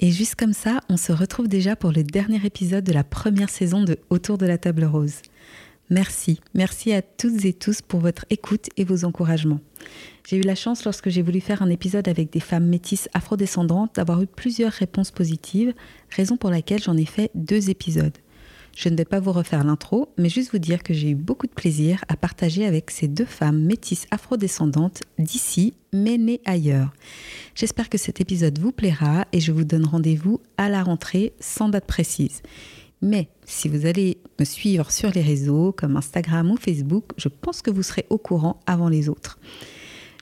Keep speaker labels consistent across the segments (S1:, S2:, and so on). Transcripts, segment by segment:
S1: Et juste comme ça, on se retrouve déjà pour le dernier épisode de la première saison de Autour de la table rose. Merci, merci à toutes et tous pour votre écoute et vos encouragements. J'ai eu la chance lorsque j'ai voulu faire un épisode avec des femmes métisses afrodescendantes d'avoir eu plusieurs réponses positives, raison pour laquelle j'en ai fait deux épisodes. Je ne vais pas vous refaire l'intro, mais juste vous dire que j'ai eu beaucoup de plaisir à partager avec ces deux femmes métisses afrodescendantes d'ici, mais nées ailleurs. J'espère que cet épisode vous plaira et je vous donne rendez-vous à la rentrée sans date précise. Mais si vous allez me suivre sur les réseaux comme Instagram ou Facebook, je pense que vous serez au courant avant les autres.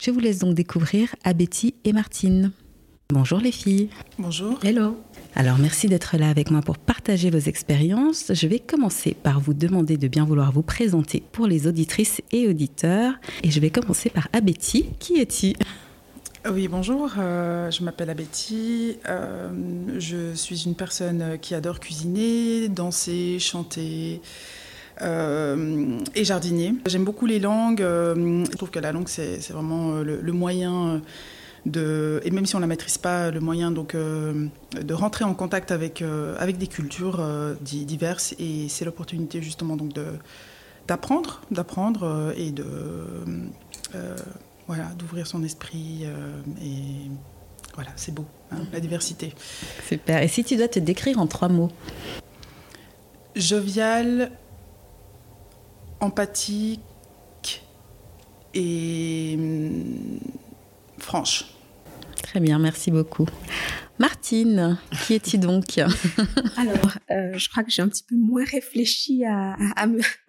S1: Je vous laisse donc découvrir Abetty et Martine. Bonjour les filles.
S2: Bonjour.
S1: Hello. Alors merci d'être là avec moi pour partager vos expériences. Je vais commencer par vous demander de bien vouloir vous présenter pour les auditrices et auditeurs. Et je vais commencer par Abetty. Qui es-tu?
S2: Oui, bonjour, euh, je m'appelle Abetty, euh, je suis une personne qui adore cuisiner, danser, chanter euh, et jardiner. J'aime beaucoup les langues, je trouve que la langue c'est vraiment le, le moyen et même si on ne la maîtrise pas, le moyen donc, euh, de rentrer en contact avec, euh, avec des cultures euh, diverses. Et c'est l'opportunité justement donc d'apprendre, d'apprendre et de voilà, d'ouvrir son esprit. et voilà, c'est beau, hein, la diversité.
S1: Super. Et si tu dois te décrire en trois mots?
S2: Jovial, empathique et hum, franche.
S1: Très bien, merci beaucoup. Martine, qui es-tu donc?
S3: Alors, euh, je crois que j'ai un petit peu moins réfléchi à,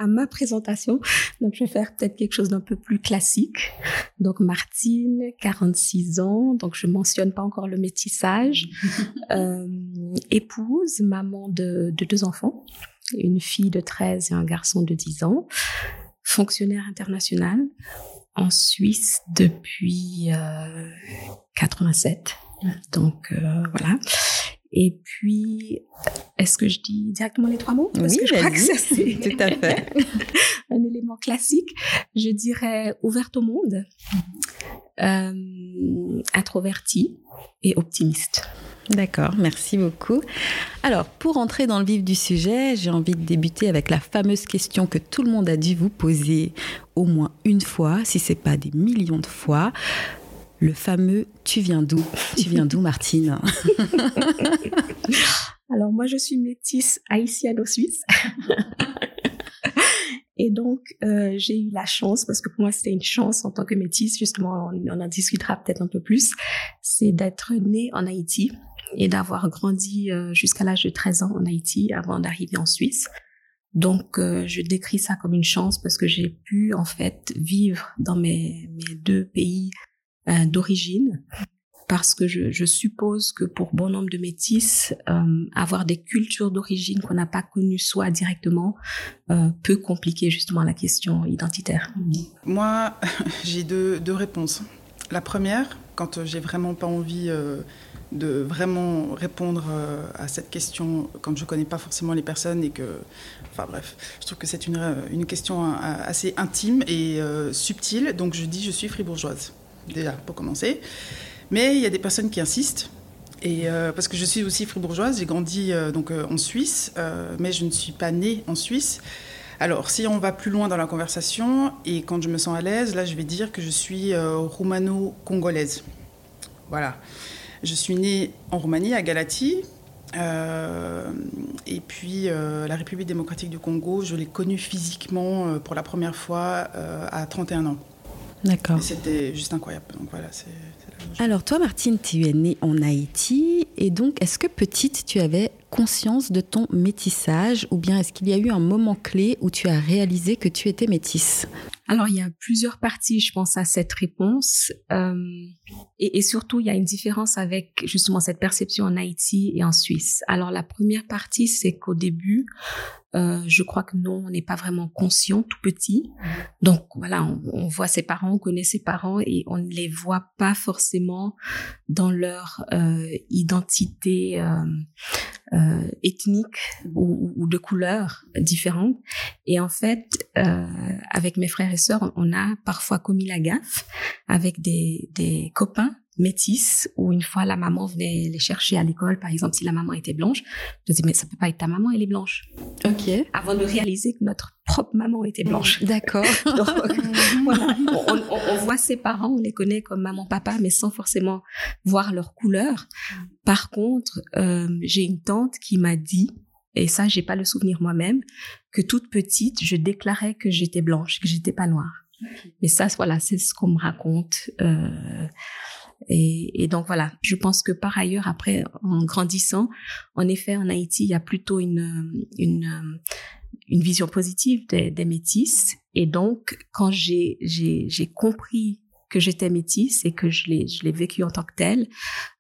S3: ma présentation, donc je vais faire peut-être quelque chose d'un peu plus classique. Donc, Martine, 46 ans, donc je mentionne pas encore le métissage, euh, épouse, maman de, de deux enfants, une fille de 13 et un garçon de 10 ans, fonctionnaire international, en Suisse depuis euh, 87. Donc euh, voilà. Et puis, est-ce que je dis directement les trois mots?
S1: Parce oui, que je crois que c'est tout à fait
S3: un élément classique. Je dirais ouverte au monde, euh, introvertie et optimiste.
S1: D'accord, merci beaucoup. Alors, pour entrer dans le vif du sujet, j'ai envie de débuter avec la fameuse question que tout le monde a dû vous poser au moins une fois, si ce n'est pas des millions de fois. Le fameux Tu viens d'où? Tu viens d'où, Martine?
S3: Alors, moi, je suis métisse haïtienne-suisse. Et donc, euh, j'ai eu la chance, parce que pour moi, c'était une chance en tant que métisse, justement, on en discutera peut-être un peu plus, c'est d'être née en Haïti et d'avoir grandi euh, jusqu'à l'âge de 13 ans en Haïti avant d'arriver en Suisse. Donc, euh, je décris ça comme une chance parce que j'ai pu, en fait, vivre dans mes, deux pays euh, d'origine parce que je, suppose que pour bon nombre de métis, avoir des cultures d'origine qu'on n'a pas connues soit directement peut compliquer justement la question identitaire.
S2: Moi, j'ai deux, deux, réponses. La première, quand j'ai vraiment pas envie de vraiment répondre euh, à cette question, quand je connais pas forcément les personnes et que, enfin bref, je trouve que c'est une, une question euh, assez intime et euh, subtile. Donc je dis je suis fribourgeoise déjà pour commencer. Mais il y a des personnes qui insistent. Et euh, parce que je suis aussi fribourgeoise, j'ai grandi euh, donc euh, en Suisse, mais je ne suis pas née en Suisse. Alors, si on va plus loin dans la conversation et quand je me sens à l'aise, là, je vais dire que je suis roumano-congolaise. Voilà. Je suis née en Roumanie, à Galati, et puis la République démocratique du Congo, je l'ai connue physiquement pour la première fois à 31 ans.
S1: D'accord.
S2: C'était juste incroyable. Donc voilà, c'est
S1: alors toi, Martine, tu es née en Haïti et donc est-ce que petite, tu avais conscience de ton métissage ou bien est-ce qu'il y a eu un moment clé où tu as réalisé que tu étais métisse?
S3: Alors il y a plusieurs parties, je pense, à cette réponse euh, et, surtout il y a une différence avec justement cette perception en Haïti et en Suisse. Alors la première partie, c'est qu'au début, euh, je crois que non, on n'est pas vraiment conscient tout petit. Donc voilà, on, voit ses parents, on connaît ses parents et on ne les voit pas forcément dans leur euh, identité euh, euh ethnique ou, ou, de couleur différente. Et en fait, euh, avec mes frères et sœurs, on a parfois commis la gaffe avec des, des copains métis où une fois la maman venait les chercher à l'école, par exemple si la maman était blanche, je disais mais ça peut pas être ta maman, elle est blanche.
S1: Ok.
S3: Avant de réaliser que notre propre maman était blanche.
S1: D'accord.
S3: voilà, on, voit ses parents, on les connaît comme maman, papa, mais sans forcément voir leur couleur. Par contre, euh, j'ai une tante qui m'a dit et ça j'ai pas le souvenir moi-même que toute petite je déclarais que j'étais blanche, que j'étais pas noire. Mais ça, voilà, c'est ce qu'on me raconte. Euh, et, et, donc voilà, je pense que par ailleurs, après, en grandissant, en effet, en Haïti, il y a plutôt une, une, une vision positive des, des métis. Et donc, quand j'ai, j'ai, j'ai compris que j'étais métisse et que je l'ai, je l'ai vécu en tant que telle,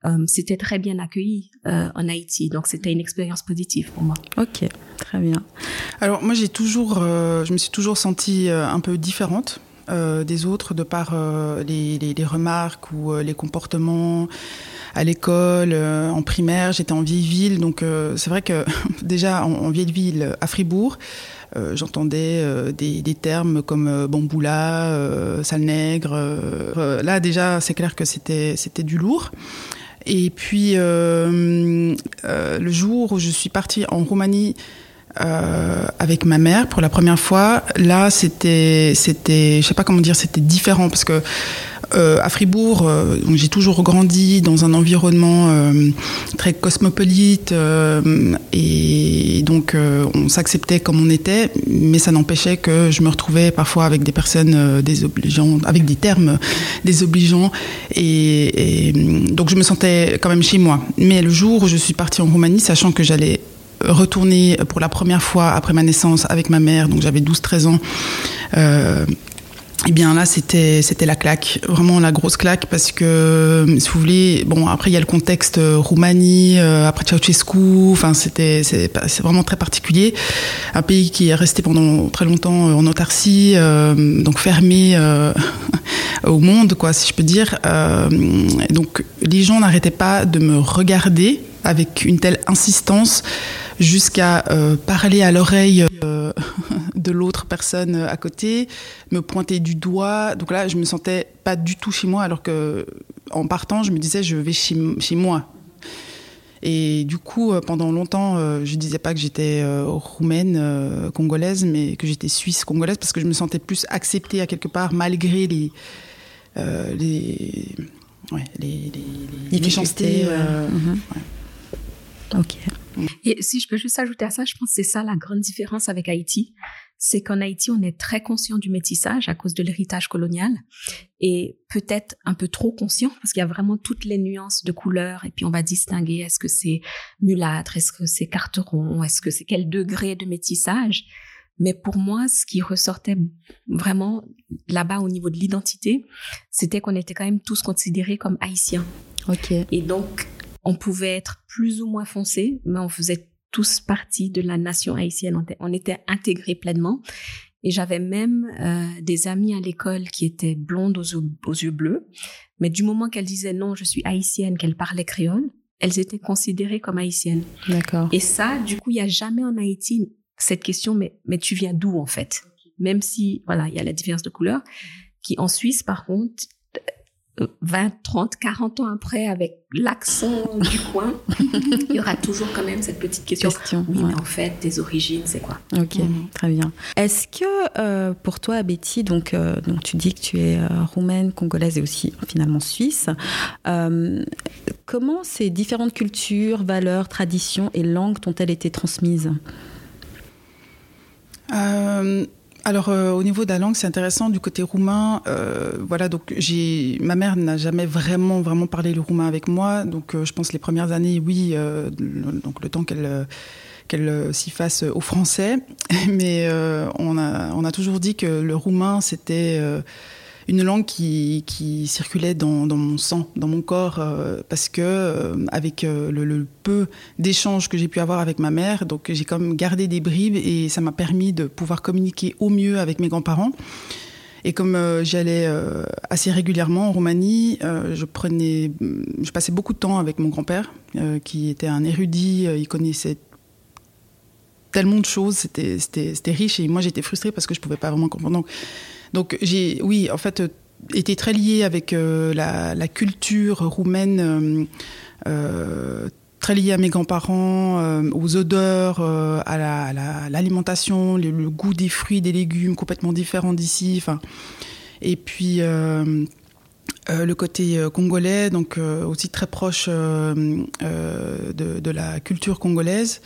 S3: euh, c'était très bien accueilli euh, en Haïti. Donc, c'était une expérience positive pour moi.
S1: Ok, très bien.
S2: Alors, moi, j'ai toujours, euh, je me suis toujours sentie euh, un peu différente euh, des autres de par euh, les, remarques ou euh, les comportements à l'école, en primaire. J'étais en vieille ville, donc c'est vrai que déjà en, en, vieille ville, à Fribourg, j'entendais des, des, termes comme bamboula, sale nègre. là déjà, c'est clair que c'était c'était du lourd. Et puis le jour où je suis partie en Roumanie euh, avec ma mère pour la première fois. Là, c'était, c'était, je sais pas comment dire, c'était différent parce que euh, à Fribourg, euh, j'ai toujours grandi dans un environnement très cosmopolite et donc on s'acceptait comme on était, mais ça n'empêchait que je me retrouvais parfois avec des personnes désobligeantes, avec des termes désobligeants et, et donc je me sentais quand même chez moi. Mais le jour où je suis partie en Roumanie, sachant que j'allais retourner pour la première fois après ma naissance avec ma mère, donc j'avais 12-13 ans. Euh, et bien là, c'était c'était la claque, vraiment la grosse claque, parce que si vous voulez, bon après il y a le contexte euh, Roumanie, euh, après Ceausescu, enfin c'était c'est vraiment très particulier, un pays qui est resté pendant très longtemps en autarcie, donc fermé au monde, quoi, si je peux dire. Donc les gens n'arrêtaient pas de me regarder avec une telle insistance jusqu'à euh, parler à l'oreille euh, de l'autre personne à côté, me pointer du doigt. Donc là, je me sentais pas du tout chez moi, alors que en partant, je me disais je vais chez, chez moi. Et du coup, euh, pendant longtemps, euh, je disais pas que j'étais euh, roumaine, euh, congolaise, mais que j'étais suisse congolaise parce que je me sentais plus acceptée à quelque part malgré les euh, les, ouais, les, les, les méchancetés.
S1: Euh, mm -hmm. ouais. Ok.
S3: Et si je peux juste ajouter à ça, je pense que c'est ça la grande différence avec Haïti. C'est qu'en Haïti, on est très conscient du métissage à cause de l'héritage colonial et peut-être un peu trop conscient parce qu'il y a vraiment toutes les nuances de couleurs et puis on va distinguer est-ce que c'est mulâtre, est-ce que c'est carteron, est-ce que c'est quel degré de métissage. Mais pour moi, ce qui ressortait vraiment là-bas au niveau de l'identité, c'était qu'on était quand même tous considérés comme haïtiens.
S1: Ok.
S3: Et donc, on pouvait être plus ou moins foncé, mais on faisait tous partie de la nation haïtienne. On était, intégrés pleinement. Et j'avais même euh, des amies à l'école qui étaient blondes aux, aux yeux bleus. Mais du moment qu'elles disaient non, je suis haïtienne, qu'elles parlaient créole, elles étaient considérées comme haïtiennes.
S1: D'accord.
S3: Et ça, du coup, il n'y a jamais en Haïti cette question, mais, mais tu viens d'où en fait? Même si, voilà, il y a la différence de couleur, qui en Suisse, par contre, 20, 30, 40 ans après, avec l'accent du coin, il y aura toujours quand même cette petite question.
S1: question
S3: oui, ouais. mais en fait, tes origines, c'est quoi?
S1: Ok, mmh. très bien. Est-ce que euh, pour toi, Betty, donc, euh, donc tu dis que tu es euh, roumaine, congolaise et aussi finalement suisse, comment ces différentes cultures, valeurs, traditions et langues t'ont-elles été transmises?
S2: Alors au niveau de la langue, c'est intéressant du côté roumain. voilà, donc j'ai ma mère n'a jamais vraiment vraiment parlé le roumain avec moi. Donc je pense les premières années, oui, donc le temps qu'elle qu'elle euh, s'y fasse au français. Mais euh, on, a, on a toujours dit que le roumain, c'était euh, une langue qui, qui circulait dans, dans, mon sang, dans mon corps, parce que avec le, peu d'échanges que j'ai pu avoir avec ma mère, donc j'ai comme gardé des bribes et ça m'a permis de pouvoir communiquer au mieux avec mes grands-parents. Et comme j'allais assez régulièrement en Roumanie, je prenais, je passais beaucoup de temps avec mon grand-père, qui était un érudit. il connaissait tellement de choses, c'était riche et moi j'étais frustrée parce que je pouvais pas vraiment comprendre. J'ai, oui, en fait, été très liée avec euh, la, culture roumaine, euh, euh, très liée à mes grands-parents, aux odeurs, à l'alimentation, le, goût des fruits, des légumes complètement différents d'ici. Et puis. le côté congolais, donc aussi très proche de, la culture congolaise.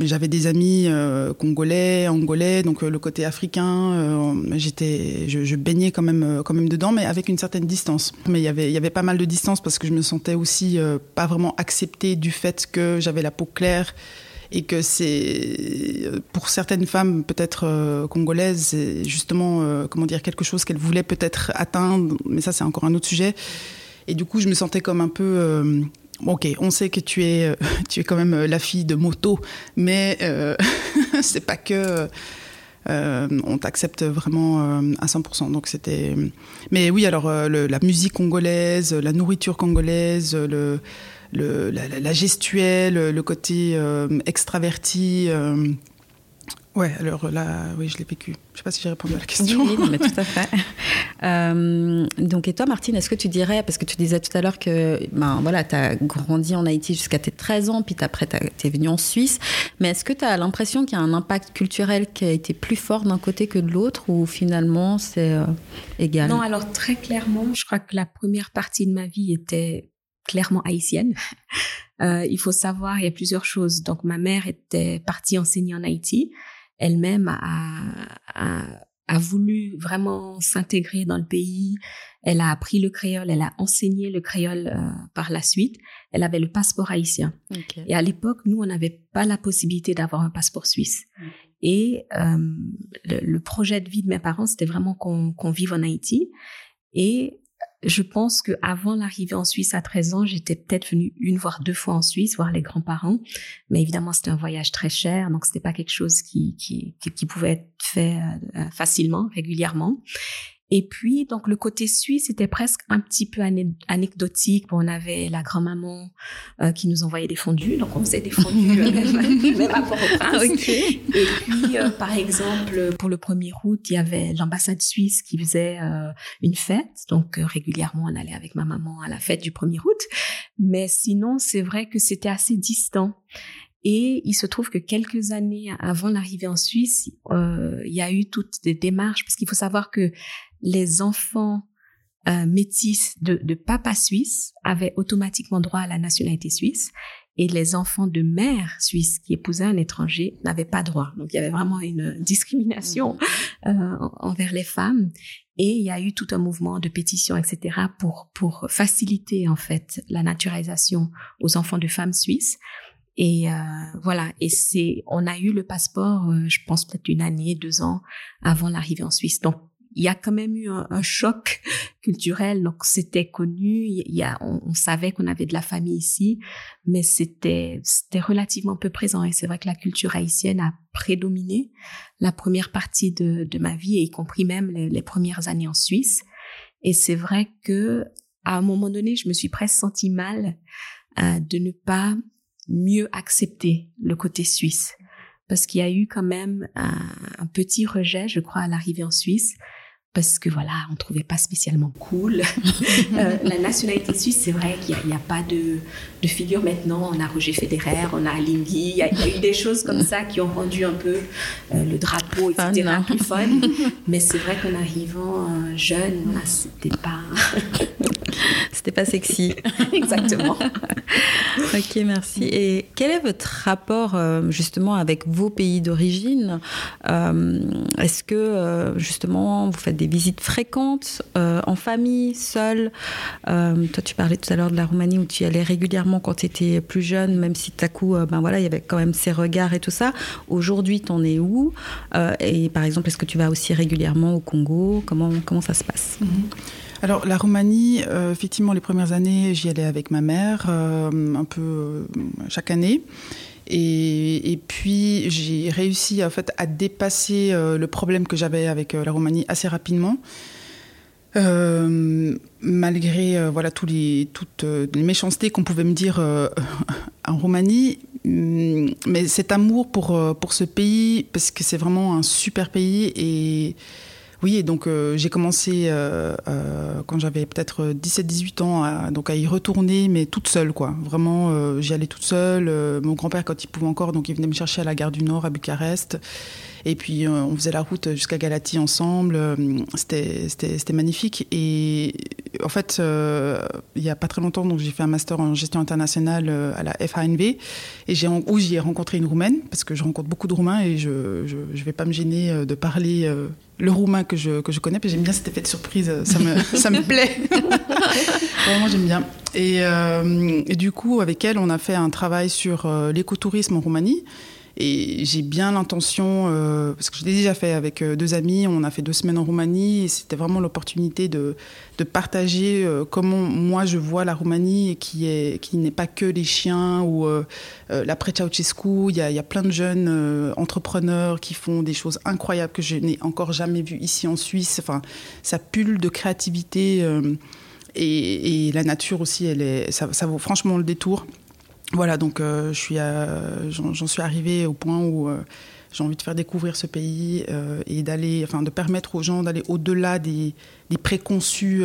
S2: Euh, j'avais des amis euh, congolais, angolais, donc euh, le côté africain, j'étais, je, baignais quand même, quand même dedans, mais avec une certaine distance. Mais il y avait, il y avait pas mal de distance parce que je me sentais aussi pas vraiment acceptée du fait que j'avais la peau claire et que c'est pour certaines femmes peut-être congolaises, c'est justement comment dire quelque chose qu'elles voulaient peut-être atteindre, mais ça c'est encore un autre sujet. Et du coup, je me sentais comme un peu ok, on sait que tu es, euh, tu es quand même euh, la fille de moto, mais euh, c'est pas que on t'accepte vraiment à 100%. Donc c'était, mais oui, alors la musique congolaise, la nourriture congolaise, le, la, gestuelle, le côté extraverti. Ouais, alors là, oui, je l'ai vécu. Je sais pas si j'ai répondu à la question.
S1: Oui, mais tout à fait. Euh, donc, et toi, Martine, est-ce que tu dirais, parce que tu disais tout à l'heure que ben, voilà, tu as grandi en Haïti jusqu'à tes 13 ans, puis après, tu es venu en Suisse, mais est-ce que tu as l'impression qu'il y a un impact culturel qui a été plus fort d'un côté que de l'autre, ou finalement c'est euh, égal?
S3: Non, alors très clairement, je crois que la première partie de ma vie était clairement haïtienne. Euh, il faut savoir, il y a plusieurs choses. Donc, ma mère était partie enseigner en Haïti elle-même a, a, voulu vraiment s'intégrer dans le pays. Elle a appris le créole, elle a enseigné le créole euh, par la suite. Elle avait le passeport haïtien. Et à l'époque, nous, on n'avait pas la possibilité d'avoir un passeport suisse. Mm. Et euh, le, projet de vie de mes parents, c'était vraiment qu'on vive en Haïti. Et je pense que avant l'arrivée en Suisse à 13 ans, j'étais peut-être venue une voire deux fois en Suisse voir les grands-parents, mais évidemment c'était un voyage très cher, donc c'était pas quelque chose qui qui, pouvait être fait euh, facilement, régulièrement. Et puis, donc, le côté suisse était presque un petit peu anecdotique. on avait la grand-maman euh, qui nous envoyait des fondus. Donc, on faisait des fondus euh, même, à Port-au-Prince. Et puis, euh, par exemple, pour le 1er août, il y avait l'ambassade suisse qui faisait une fête. Donc, régulièrement, on allait avec ma maman à la fête du 1er août. Mais sinon, c'est vrai que c'était assez distant. Et il se trouve que quelques années avant l'arrivée en Suisse, euh, il y a eu toutes des démarches, parce qu'il faut savoir que les enfants euh, métis de, de papa suisse avaient automatiquement droit à la nationalité suisse et les enfants de mère suisse qui épousaient un étranger n'avaient pas droit. Donc il y avait vraiment une discrimination mhm. euh, envers les femmes et il y a eu tout un mouvement de pétition, etc. pour pour faciliter en fait la naturalisation aux enfants de femmes suisses. Et euh, voilà, et c'est, on a eu le passeport, euh, je pense peut-être une année, deux ans avant l'arrivée en Suisse. Donc il y a quand même eu un, choc culturel. Donc c'était connu, il y a, on, savait qu'on avait de la famille ici, mais c'était c'était relativement peu présent. Et c'est vrai que la culture haïtienne a prédominé la première partie de, ma vie, y compris même les, premières années en Suisse. Et c'est vrai que à un moment donné, je me suis presque sentie mal euh, de ne pas mieux accepter le côté suisse parce qu'il y a eu quand même un, un, petit rejet, je crois, à l'arrivée en Suisse parce que voilà, on trouvait pas spécialement cool. euh, la nationalité suisse, c'est vrai qu'il n'y a, a, pas de, de, figure maintenant. On a Roger Federer, on a Alinghi, il y, a eu des choses comme ça qui ont rendu un peu euh, le drapeau, etc., plus fun. Mais c'est vrai qu'en arrivant euh, jeune, c'était pas...
S1: c'était pas sexy.
S3: Exactement.
S1: ok, merci. Et quel est votre rapport euh, justement avec vos pays d'origine? Euh, Est-ce que euh, justement vous faites des visites fréquentes en famille, seul Toi, tu parlais tout à l'heure de la Roumanie où tu y allais régulièrement quand tu étais plus jeune, même si tout à coup, ben voilà, il y avait quand même ces regards et tout ça. Aujourd'hui, tu en es où? Et par exemple, est-ce que tu vas aussi régulièrement au Congo? Comment, comment ça se passe?
S2: Mhm. Alors la Roumanie, euh, effectivement, les premières années, j'y allais avec ma mère, euh, un peu euh, chaque année. Et, puis j'ai réussi en fait à dépasser le problème que j'avais avec la Roumanie assez rapidement. malgré voilà tous les, toutes les méchancetés qu'on pouvait me dire en Roumanie, mm, mais cet amour pour, pour ce pays, parce que c'est vraiment un super pays et oui, et donc euh, j'ai commencé euh, euh, quand j'avais peut-être 17-18 ans à, donc à y retourner, mais toute seule, quoi. Vraiment, j'y allais toute seule. mon grand-père, quand il pouvait encore, donc il venait me chercher à la gare du Nord, à Bucarest. Et puis on faisait la route jusqu'à Galatie ensemble. C'était magnifique. Et en fait, il y a pas très longtemps, donc j'ai fait un master en gestion internationale à la FANV, et j'ai où j'y ai rencontré une roumaine parce que je rencontre beaucoup de roumains et je je vais pas me gêner de parler le roumain que je, que je connais. Puis j'aime bien cet effet de surprise, ça me, ça me plaît. Vraiment, j'aime bien. Euh, et, du coup, avec elle, on a fait un travail sur euh, l'écotourisme en Roumanie. Et j'ai bien l'intention, euh, parce que je l'ai déjà fait avec euh, deux amis, on a fait deux semaines en Roumanie, et c'était vraiment l'opportunité de, partager euh, comment moi je vois la Roumanie, qui est qui n'est pas que les chiens ou l'après Ceausescu. Il y a, plein de jeunes entrepreneurs qui font des choses incroyables que je n'ai encore jamais vues ici en Suisse. Enfin, ça pulle de créativité. Et, la nature aussi, elle est, ça vaut franchement le détour. Voilà, donc euh, suis, j'en suis arrivée au point où euh, j'ai envie de faire découvrir ce pays euh, et d'aller, enfin, de permettre aux gens d'aller au-delà des, des, préconçus.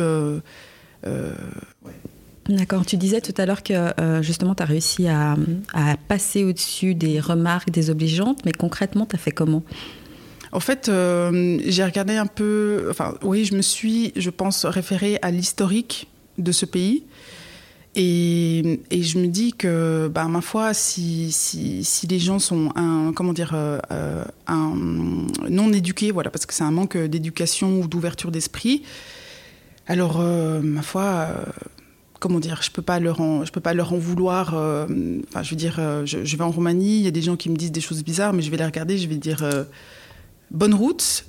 S1: D'accord. Tu disais tout à l'heure que justement tu as réussi à, à passer au-dessus des remarques des obligeantes, mais concrètement, tu as fait comment?
S2: En fait, j'ai regardé un peu, enfin, oui, je me suis, je pense, référée à l'historique de ce pays. Et, je me dis que, bah, ma foi, si, si, les gens sont comment dire, euh, euh, non éduqués, voilà, parce que c'est un manque d'éducation ou d'ouverture d'esprit, alors, euh, ma foi, comment dire, je peux peux pas leur en vouloir. Enfin, je veux dire, je, vais en Roumanie, il y a des gens qui me disent des choses bizarres, mais je vais les regarder, je vais dire bonne route.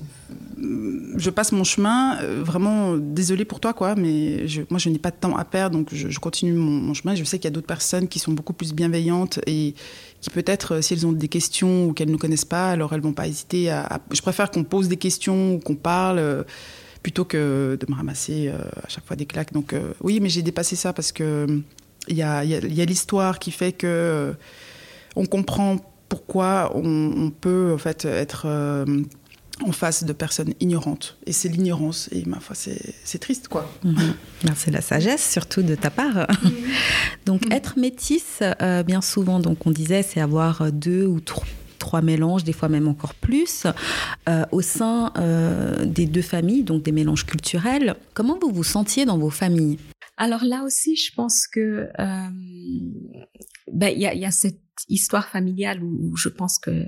S2: Je passe mon chemin. Euh, vraiment, désolé pour toi, quoi, mais moi, je n'ai pas de temps à perdre, donc je, continue mon, chemin. Je sais qu'il y a d'autres personnes qui sont beaucoup plus bienveillantes et qui, peut-être, euh, si elles ont des questions ou qu'elles ne connaissent pas, alors elles vont pas hésiter à. Je préfère qu'on pose des questions ou qu'on parle. Euh, plutôt que de me ramasser à chaque fois des claques. Donc oui, mais j'ai dépassé ça parce que il y a, l'histoire qui fait que on comprend pourquoi on, peut en fait être euh, en face de personnes ignorantes. Et c'est l'ignorance. Et ma foi, c'est triste, quoi.
S1: Mhm. C'est la sagesse, surtout de ta part. donc, mhm. être métisse, euh, bien souvent, donc on disait, c'est avoir deux ou trois mélanges, des fois même encore plus, euh, au sein des deux familles, donc des mélanges culturels. Comment vous vous sentiez dans vos familles?
S3: Alors là aussi, je pense que ben, il y, a, y a cette histoire familiale où, je pense que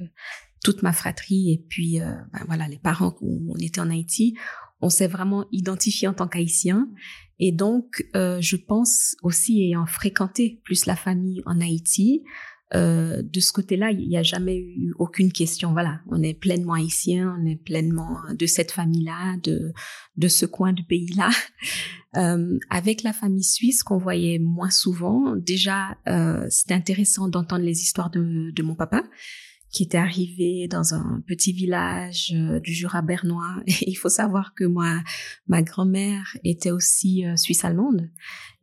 S3: toute ma fratrie et puis euh, ben voilà les parents où on était en Haïti, on s'est vraiment identifié en tant qu'haïtien et donc euh, je pense aussi ayant fréquenté plus la famille en Haïti, euh, de ce côté-là, il n'y a jamais eu aucune question. Voilà, on est pleinement haïtien, on est pleinement de cette famille-là, de de ce coin du pays-là. Euh, avec la famille suisse qu'on voyait moins souvent, déjà, euh, c'était intéressant d'entendre les histoires de, de mon papa qui était arrivé dans un petit village euh, du Jura bernois. Et il faut savoir que moi, ma grand-mère était aussi euh, suisse-allemande.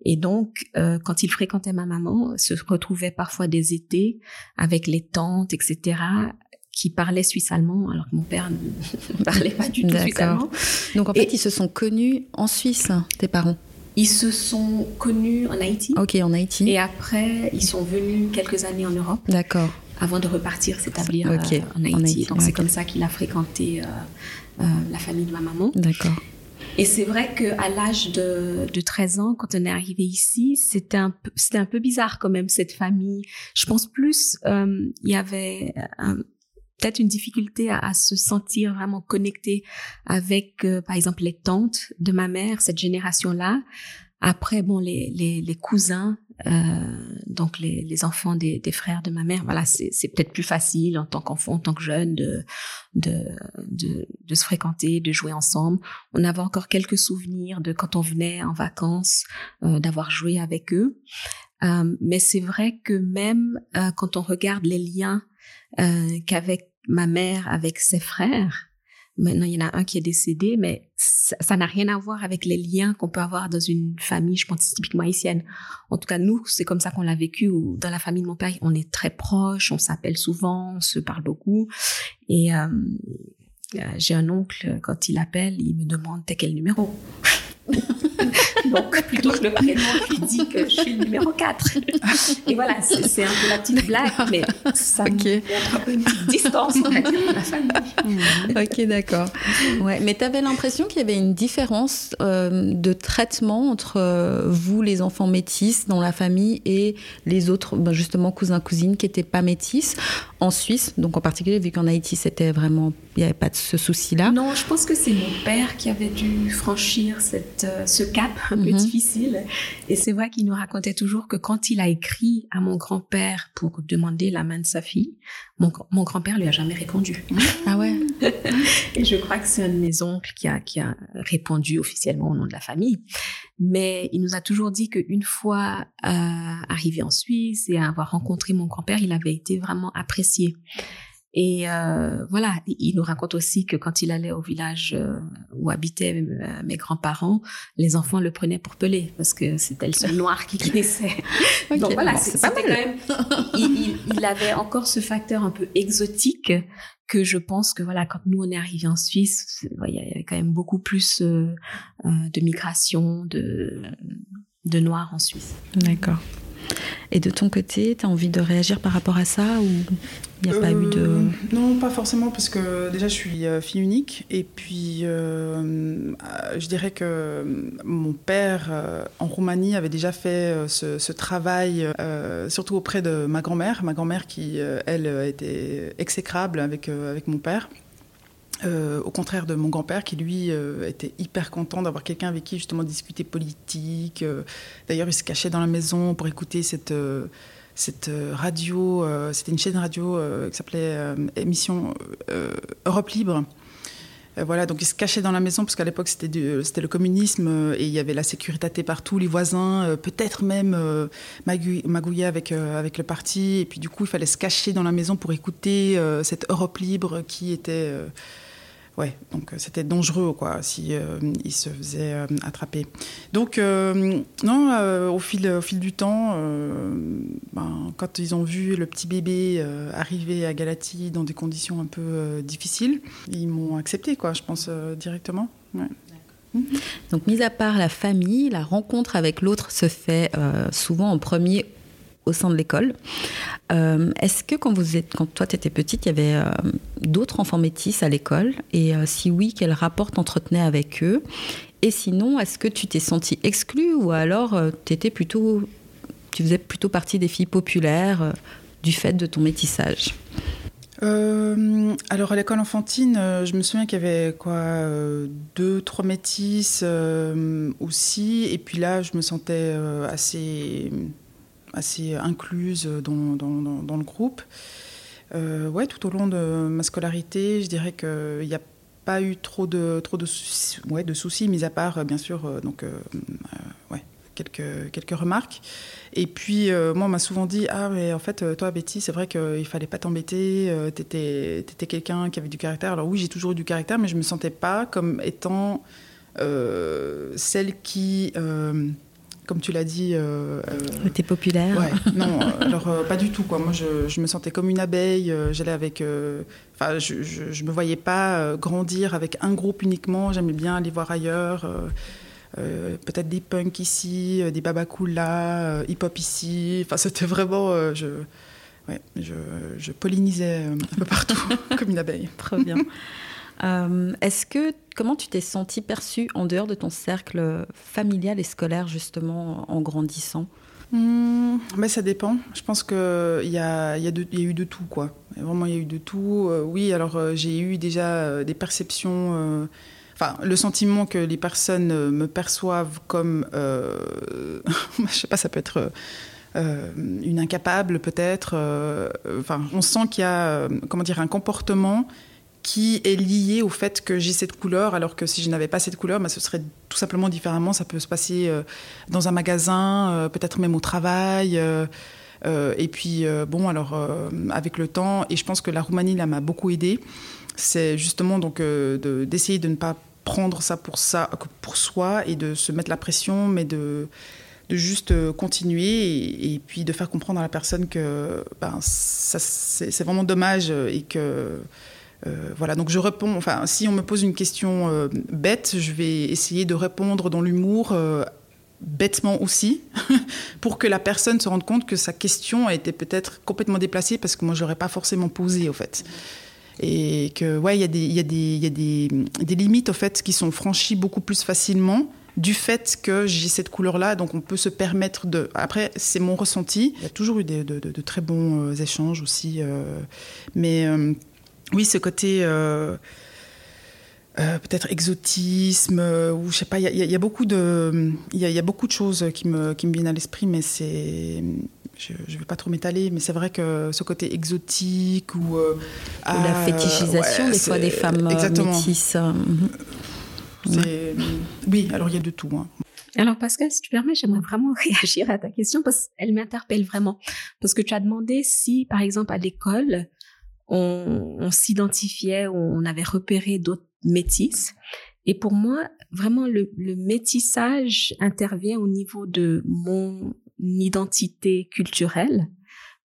S3: Et donc, euh, quand il fréquentait ma maman, se retrouvait parfois des étés avec les tantes, etc., qui parlaient suisse-allemand, alors que mon père ne parlait pas du tout suisse-allemand.
S1: Donc, en fait, ils se sont connus en Suisse, tes parents?
S3: Ils se sont connus en Haïti.
S1: Ok, en Haïti.
S3: Et après, ils sont venus quelques années en Europe.
S1: D'accord
S3: avant de repartir s'établir euh, en, Haïti. Donc c'est comme ça qu'il a fréquenté euh, euh, la famille de ma maman.
S1: D'accord.
S3: Et c'est vrai qu'à l'âge de, de 13 ans, quand on est arrivé ici, c'était un, peu, c'était un peu bizarre quand même, cette famille. Je pense plus, euh, il y avait peut-être une difficulté à, se sentir vraiment connecté avec, euh, par exemple, les tantes de ma mère, cette génération-là. Après, bon, les, les, les cousins, donc les, les enfants des, des, frères de ma mère, voilà, c'est, peut-être plus facile en tant qu'enfant, en tant que jeune, de, de, de, de, se fréquenter, de jouer ensemble. On avait encore quelques souvenirs de quand on venait en vacances, euh, d'avoir joué avec eux. Euh, mais c'est vrai que même euh, quand on regarde les liens euh, qu'avec ma mère, avec ses frères, Maintenant, il y en a un qui est décédé, mais ça n'a rien à voir avec les liens qu'on peut avoir dans une famille, je pense, typiquement haïtienne. En tout cas, nous, c'est comme ça qu'on l'a vécu. Ou dans la famille de mon père, on est très proches, on s'appelle souvent, on se parle beaucoup. Et euh, euh j'ai un oncle, quand il appelle, il me demande t'es quel numéro? Donc, plutôt que le prénom, je dis que je suis le numéro 4. Et voilà, c'est un peu la petite blague, mais ça okay. montre un peu une petite distance, on va dire, la famille.
S1: Ok, d'accord. Ouais, mais tu avais l'impression qu'il y avait une différence euh, de traitement entre euh, vous, les enfants métis, dans la famille, et les autres, ben justement, cousins, cousines qui n'étaient pas métis en Suisse, donc en particulier, vu qu'en Haïti, c'était vraiment, il n'y avait pas de ce souci-là.
S3: Non, je pense que c'est mon père qui avait dû franchir cette, euh, ce cap un peu mhm. difficile. Et c'est vrai qu'il nous racontait toujours que quand il a écrit à mon grand-père pour demander la main de sa fille, mon, mon grand-père lui a jamais répondu.
S1: Ah ouais.
S3: et je crois que c'est un de mes oncles qui a, qui a répondu officiellement au nom de la famille. Mais il nous a toujours dit qu'une fois euh, arrivé en Suisse et avoir rencontré mon grand-père, il avait été vraiment apprécié. Et euh, voilà, il nous raconte aussi que quand il allait au village euh, où habitaient euh, mes grands-parents, les enfants le prenaient pour Pelé parce que c'était le seul noir qui connaissait. Donc voilà, c'est pas mal. Quand même, il, il, avait encore ce facteur un peu exotique que je pense que voilà, quand nous on est arrivé en Suisse, il y avait quand même beaucoup plus euh, de migration de de noirs en Suisse.
S1: D'accord. Et de ton côté, tu as envie de réagir par rapport à ça ou il n'y a pas eu de... Euh,
S2: non, pas forcément, parce que déjà je suis euh, fille unique. Et puis euh, je dirais que mon père en Roumanie avait déjà fait ce, travail, surtout auprès de ma grand-mère. Ma grand-mère qui, elle, était exécrable avec, avec mon père. Au contraire de mon grand-père qui lui était hyper content d'avoir quelqu'un avec qui justement discuter politique. D'ailleurs, il se cachait dans la maison pour écouter cette, cette radio. C'était une chaîne radio qui s'appelait émission Europe Libre. Voilà, donc il se cachait dans la maison parce qu'à l'époque c'était le communisme et il y avait la sécurité partout, les voisins, peut-être même magouiller avec, avec le parti. Et puis du coup, il fallait se cacher dans la maison pour écouter cette Europe libre qui était ouais, donc euh, c'était dangereux quoi si euh, se faisait euh, attraper. Donc non, au fil au fil du temps, ben, quand ils ont vu le petit bébé arriver à Galati dans des conditions un peu difficiles, ils m'ont accepté quoi, je pense directement.
S1: Donc, mis à part la famille, la rencontre avec l'autre se fait souvent en premier au sein de l'école. Euh, est-ce que quand, vous êtes, quand toi, tu étais petite, il y avait euh, d'autres enfants métis à l'école? Et euh, si oui, quel rapport t'entretenais avec eux? Et sinon, est-ce que tu t'es sentie exclue ou alors plutôt, tu faisais plutôt partie des filles populaires du fait de ton métissage?
S2: Alors à l'école enfantine, je me souviens qu'il y avait quoi, deux, trois métisses aussi, et puis là, je me sentais assez assez incluse dans, dans, le groupe. Euh, ouais, tout au long de ma scolarité, je dirais qu'il n'y a pas eu trop de, trop de, soucis, ouais, de soucis, mis à part, bien sûr, euh, donc, euh, ouais, quelques, quelques remarques. Et puis, moi, on m'a souvent dit Ah, mais en fait, toi, Betty, c'est vrai qu'il ne fallait pas t'embêter, tu étais, étais quelqu'un qui avait du caractère. Alors, oui, j'ai toujours eu du caractère, mais je ne me sentais pas comme étant celle qui comme tu l'as dit. Euh,
S1: euh T'es populaire
S2: ouais, Non, alors euh, pas du tout. Quoi. Moi, je, me sentais comme une abeille. Euh, j'allais avec. Enfin, je, je, me voyais pas grandir avec un groupe uniquement. J'aimais bien aller voir ailleurs. Peut-être des punks ici, des babacools là, hip-hop ici. Enfin, c'était vraiment. je, ouais, je, je pollinisais un peu partout, comme une abeille.
S1: Très bien. Est-ce que comment tu t'es sentie perçue en dehors de ton cercle familial et scolaire, justement, en grandissant?
S2: Mmh, Ça dépend. Je pense qu'il y a, y, a eu de tout, quoi. Vraiment, il y a eu de tout. Euh, oui, alors euh, j'ai eu déjà euh, des perceptions enfin, le sentiment que les personnes me perçoivent comme, je sais pas, ça peut être une incapable peut-être. Enfin, on sent qu'il y a, comment dire, un comportement qui est lié au fait que j'ai cette couleur, alors que si je n'avais pas cette couleur, bah, ce serait tout simplement différemment. Ça peut se passer dans un magasin, peut-être même au travail. et puis, bon, alors, avec le temps, et je pense que la Roumanie, là, m'a beaucoup aidé, c'est justement donc d'essayer de, ne pas prendre ça pour, ça pour soi et de se mettre la pression, mais de de juste euh, continuer et, puis de faire comprendre à la personne que ben, c'est vraiment dommage et que euh, voilà, donc je réponds, enfin, si on me pose une question euh, bête, je vais essayer de répondre dans l'humour, bêtement aussi, pour que la personne se rende compte que sa question a été peut-être complètement déplacée parce que moi, je l'aurais pas forcément posée, au fait. Et que, ouais, il y a, des, y a, des, y a des, des, limites, au fait, qui sont franchies beaucoup plus facilement du fait que j'ai cette couleur-là, donc on peut se permettre de... Après, c'est mon ressenti. Il y a toujours eu de, très bons euh, échanges aussi. Euh, mais euh, oui, ce côté... peut-être exotisme ou je sais pas il y, a beaucoup de il y, a beaucoup de choses qui me qui me viennent à l'esprit mais c'est je ne vais pas trop m'étaler, mais c'est vrai que ce côté exotique ou,
S1: la fétichisation des fois des femmes exactement. métisses. Mhm.
S2: Oui, alors il y a de tout. Hein.
S3: Alors Pascal, si tu permets, j'aimerais vraiment réagir à ta question parce qu'elle m'interpelle vraiment. Parce que tu as demandé si, par exemple, à l'école, on, s'identifiait, on avait repéré d'autres métis. Et pour moi, vraiment, le, le, métissage intervient au niveau de mon identité culturelle,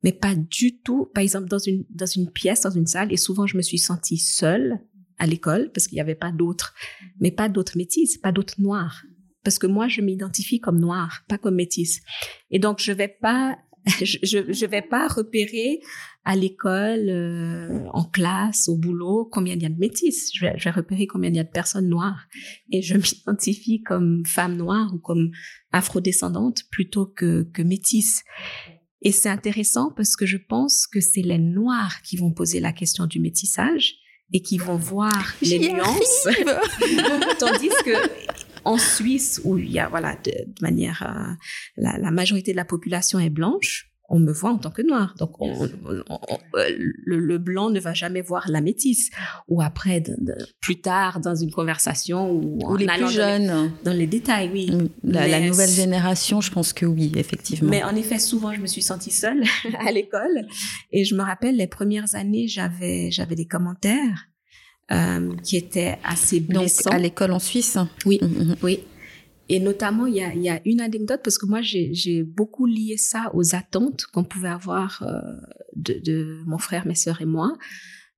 S3: mais pas du tout, par exemple, dans une, dans une pièce, dans une salle, et souvent je me suis sentie seule à l'école parce qu'il n'y avait pas d'autres, mais pas d'autres métis, pas d'autres noirs. Parce que moi, je m'identifie comme noire, pas comme métisse. Et donc, je vais pas, je, je vais pas repérer à l'école, euh, en classe, au boulot, combien il y a de métis. Je vais, je vais repérer combien il y a de personnes noires. Et je m'identifie comme femme noire ou comme afrodescendante plutôt que, que métisse. Et c'est intéressant parce que je pense que c'est les noirs qui vont poser la question du métissage et qui vont voir les nuances. Tandis que en Suisse, où il y a, voilà, de, manière, euh, la, la, majorité de la population est blanche, on me voit en tant que noire. Donc, on, euh, le, blanc ne va jamais voir la métisse. Ou après, plus tard, dans une conversation ou,
S1: ou les plus jeunes.
S3: Dans les, détails, oui. Mm,
S1: la, nouvelle génération, je pense que oui, effectivement.
S3: Mais en effet, souvent, je me suis sentie seule à l'école. Et je me rappelle, les premières années, j'avais, j'avais des commentaires euh, qui étaient assez blessants.
S1: Donc, à l'école en Suisse
S3: Oui, mm-hmm. oui. Et notamment, il y a, y a, une anecdote parce que moi, j'ai beaucoup lié ça aux attentes qu'on pouvait avoir euh, de, de, mon frère, mes sœurs et moi.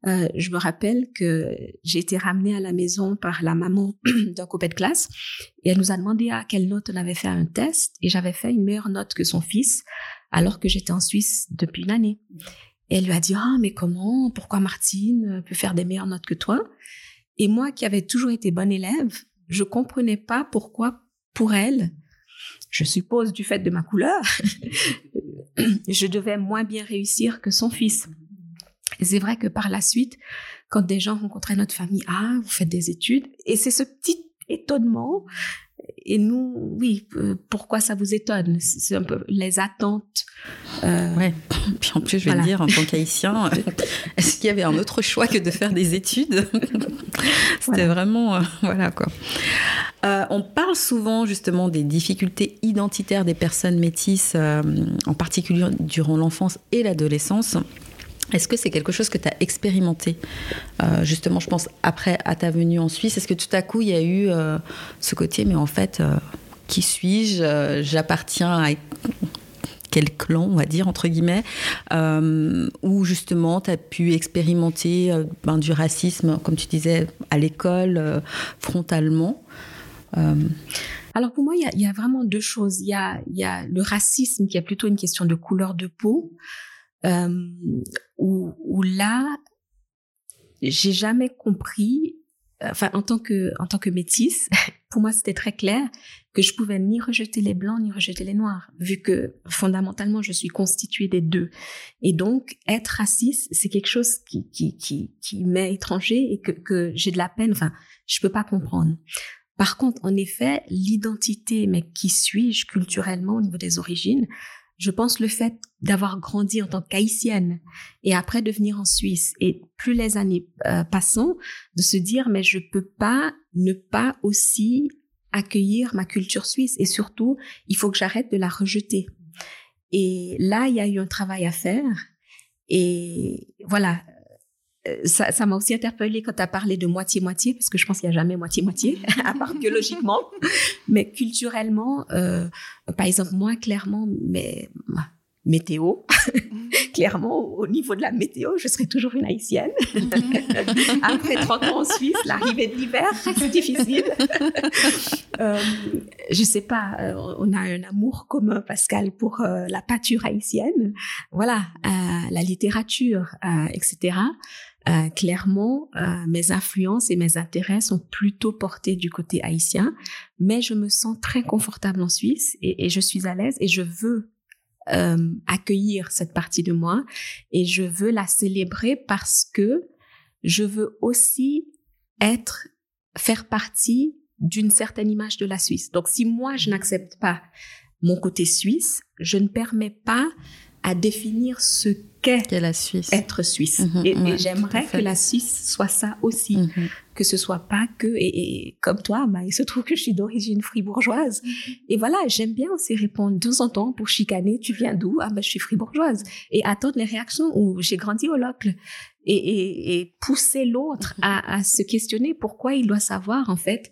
S3: Euh, je me rappelle que j'ai été ramenée à la maison par la maman d'un copain de classe et elle nous a demandé à quelle note on avait fait un test et j'avais fait une meilleure note que son fils alors que j'étais en Suisse depuis une année. Et elle lui a dit ah mais comment? Pourquoi Martine peut faire des meilleures notes que toi Et moi qui avais toujours été bonne élève, je comprenais pas pourquoi pour elle, je suppose du fait de ma couleur, je devais moins bien réussir que son fils. C'est vrai que par la suite, quand des gens rencontraient notre famille, ah, vous faites des études, et c'est ce petit étonnement. Et nous, oui, euh, pourquoi ça vous étonne? C'est un peu les attentes.
S1: Euh, ouais. Puis en plus, je vais dire, en tant qu'haïtien, est-ce qu'il y avait un autre choix que de faire des études? C'était vraiment, euh, voilà quoi. Euh, on parle souvent justement des difficultés identitaires des personnes métisses, en particulier durant l'enfance et l'adolescence. Est-ce que c'est quelque chose que tu as expérimenté? Euh, Justement, je pense après à ta venue en Suisse, est-ce que tout à coup il y a eu euh, ce côté, mais en fait, euh, qui suis-je? J'appartiens à quel clan, on va dire, entre guillemets, où justement tu as pu expérimenter ben, du racisme, comme tu disais, à l'école, frontalement?
S3: Alors pour moi, il y a, vraiment deux choses. Il y a le racisme qui est plutôt une question de couleur de peau euh, où, là, j'ai jamais compris enfin en tant que métisse, pour moi c'était très clair que je pouvais ni rejeter les blancs ni rejeter les noirs, vu que fondamentalement je suis constituée des deux. Et donc être raciste, c'est quelque chose qui m'est étranger et que que j'ai de la peine. Enfin, je peux pas comprendre. Par contre, en effet, l'identité, mais qui suis-je culturellement au niveau des origines, je pense le fait d'avoir grandi en tant qu'haïtienne et après de venir en Suisse et plus les années euh, passant, de se dire mais je peux pas ne pas aussi accueillir ma culture suisse et surtout il faut que j'arrête de la rejeter. Et là, il y a eu un travail à faire et voilà, ça, m'a aussi interpellée quand tu as parlé de moitié-moitié, parce que je pense qu'il n'y a jamais moitié-moitié, à part biologiquement. mais culturellement, euh, par exemple, moi, clairement, mais, météo, clairement, au niveau de la météo, je serai toujours une haïtienne. Après 30 ans en Suisse, l'arrivée de l'hiver, c'est difficile. euh, je sais pas, euh, on a un amour commun, Pascal, pour euh, la pâture haïtienne. Voilà, la littérature, etc. Euh, clairement, euh, mes influences et mes intérêts sont plutôt portés du côté haïtien, mais je me sens très confortable en Suisse et, je suis à l'aise et je veux euh, accueillir cette partie de moi et je veux la célébrer parce que je veux aussi être, faire partie d'une certaine image de la Suisse. Donc si moi je n'accepte pas mon côté suisse, je ne permets pas à définir ce qu'est
S1: la Suisse.
S3: être suisse. Mhm, et, j'aimerais que la Suisse soit ça aussi, mhm. que ce soit pas que et, comme toi, bah, il se trouve que je suis d'origine fribourgeoise. Mhm. Et voilà, j'aime bien aussi répondre de temps en temps pour chicaner. Tu viens d'où? Ah ben je suis fribourgeoise. Et attendre les réactions. Ou j'ai grandi au Locle. Et, et, pousser l'autre à, à se questionner pourquoi il doit savoir en fait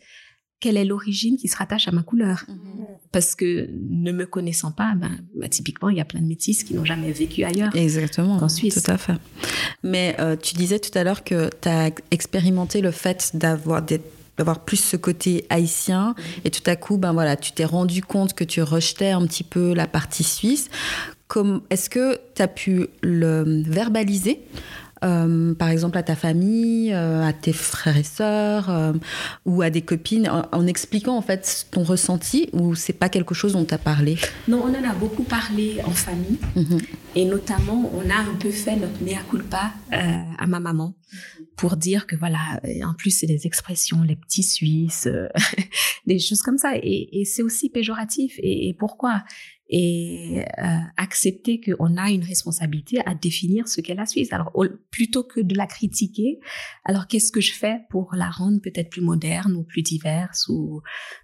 S3: quelle est l'origine qui se rattache à ma couleur. Mhm. Parce que ne me connaissant pas, ben, ben, typiquement, il y a plein de métis qui n'ont jamais vécu ailleurs.
S1: Exactement. En Suisse. Tout à fait. Mais euh, tu disais tout à l'heure que tu as expérimenté le fait d'avoir d'avoir plus ce côté haïtien et tout à coup ben voilà tu t'es rendu compte que tu rejetais un petit peu la partie suisse comme est-ce que tu as pu le verbaliser euh, par exemple à ta famille, euh, à tes frères et sœurs euh, ou à des copines, en, expliquant en fait ton ressenti ou c'est pas quelque chose dont tu as parlé?
S3: Non, on en a beaucoup parlé en famille. Mhm. et notamment on a un peu fait notre mea culpa à ma maman pour dire que voilà, en plus c'est des expressions, les petits Suisses, des choses comme ça. Et, c'est aussi péjoratif. Et, et pourquoi? Et euh, accepter qu'on a une responsabilité à définir ce qu'est la Suisse. Alors, plutôt que de la critiquer, alors qu'est-ce que je fais pour la rendre peut-être plus moderne ou plus diverse ou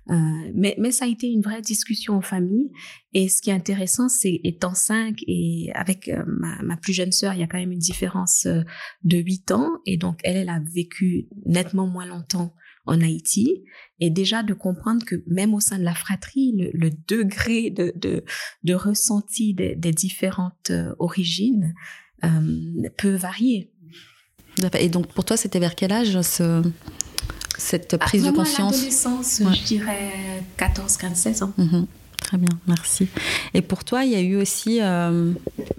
S3: euh, mais, mais ça a été une vraie discussion en famille. Et ce qui est intéressant, c'est étant cinq et avec euh, ma, ma, plus jeune sœur, il y a quand même une différence euh, de huit ans et donc elle, elle a vécu nettement moins longtemps en Haïti et déjà de comprendre que même au sein de la fratrie, le, degré de, de, de ressenti des, des différentes euh, origines euh, peut varier.
S1: Et donc pour toi, c'était vers quel âge ce, cette prise de conscience?
S3: L'adolescence, je dirais 14, 15, 16 ans.
S1: Mhm. Très bien, merci. Et pour toi, il y a eu aussi euh,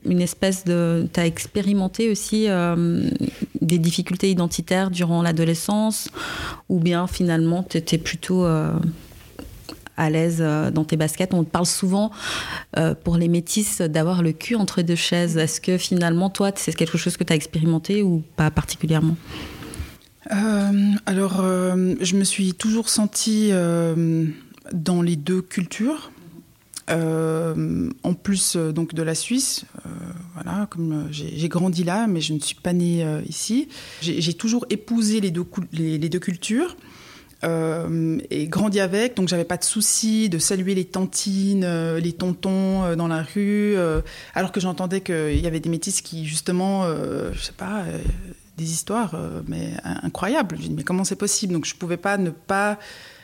S1: une espèce de... Tu as expérimenté aussi euh, des difficultés identitaires durant l'adolescence ou bien finalement tu étais plutôt euh, à l'aise dans tes baskets? On parle souvent pour les métisses d'avoir le cul entre deux chaises. Est-ce que finalement, toi, c'est quelque chose que tu as expérimenté ou pas particulièrement?
S2: Alors, je me suis toujours sentie dans les deux cultures. Euh, en plus euh, donc de la Suisse, euh, voilà, comme j'ai grandi là, mais je ne suis pas née ici. J'ai toujours épousé les deux, cultures. et grandi avec, donc j'avais pas de souci de saluer les tantines, les tontons dans la rue, alors que j'entendais qu'il y avait des métis qui justement, je sais pas, des histoires mais incroyables. Je dis mais comment c'est possible? Donc je pouvais pas ne pas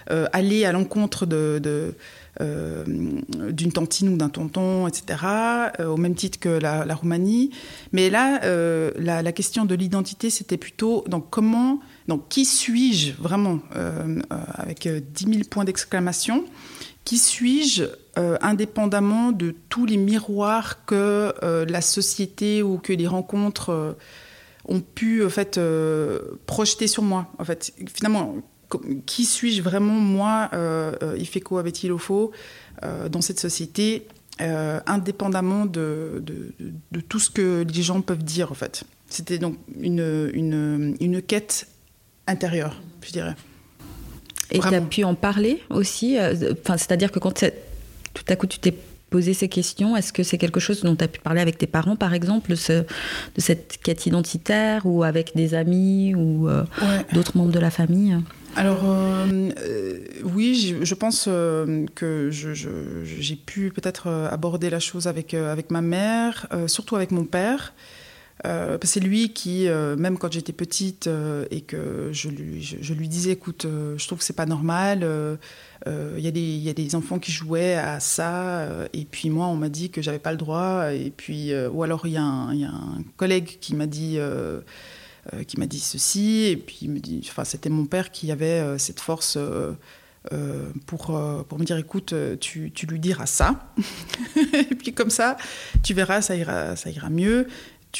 S2: aller à l'encontre de d'une tantine ou d'un tonton, etc., euh, au même titre que la, Roumanie. Mais là, euh, la, question de l'identité, c'était plutôt donc comment, donc qui suis-je vraiment, avec 10 000 points d'exclamation, qui suis-je indépendamment de tous les miroirs que la société ou que les rencontres ont pu en fait projeter sur moi. En fait, finalement, qui suis-je vraiment moi, Ifeko Abetilofo, dans cette société, indépendamment de, de, de, tout ce que les gens peuvent dire en fait. C'était donc une, une, une quête intérieure, je dirais.
S1: Et tu as pu en parler aussi enfin, C'est-à-dire que quand tout à coup tu t'es posé ces questions, est-ce que c'est quelque chose dont tu as pu parler avec tes parents, par exemple, de cette quête identitaire, ou avec des amis, ou euh, d'autres membres de la famille?
S2: Alors euh, euh, oui, je pense que j'ai pu peut-être aborder la chose avec, ma mère, surtout avec mon père. Euh, c'est lui qui, euh, même quand j'étais petite euh, et que je lui, disais, écoute, je trouve que c'est pas normal, il y, a des enfants qui jouaient à ça, et puis moi, on m'a dit que j'avais pas le droit, et puis, ou alors il y, a un collègue qui m'a dit, qui m'a dit ceci, et puis il me dit, enfin, c'était mon père qui avait cette force. pour, pour me dire écoute, tu, tu lui diras ça. et puis comme ça, tu verras, ça ira, ça ira mieux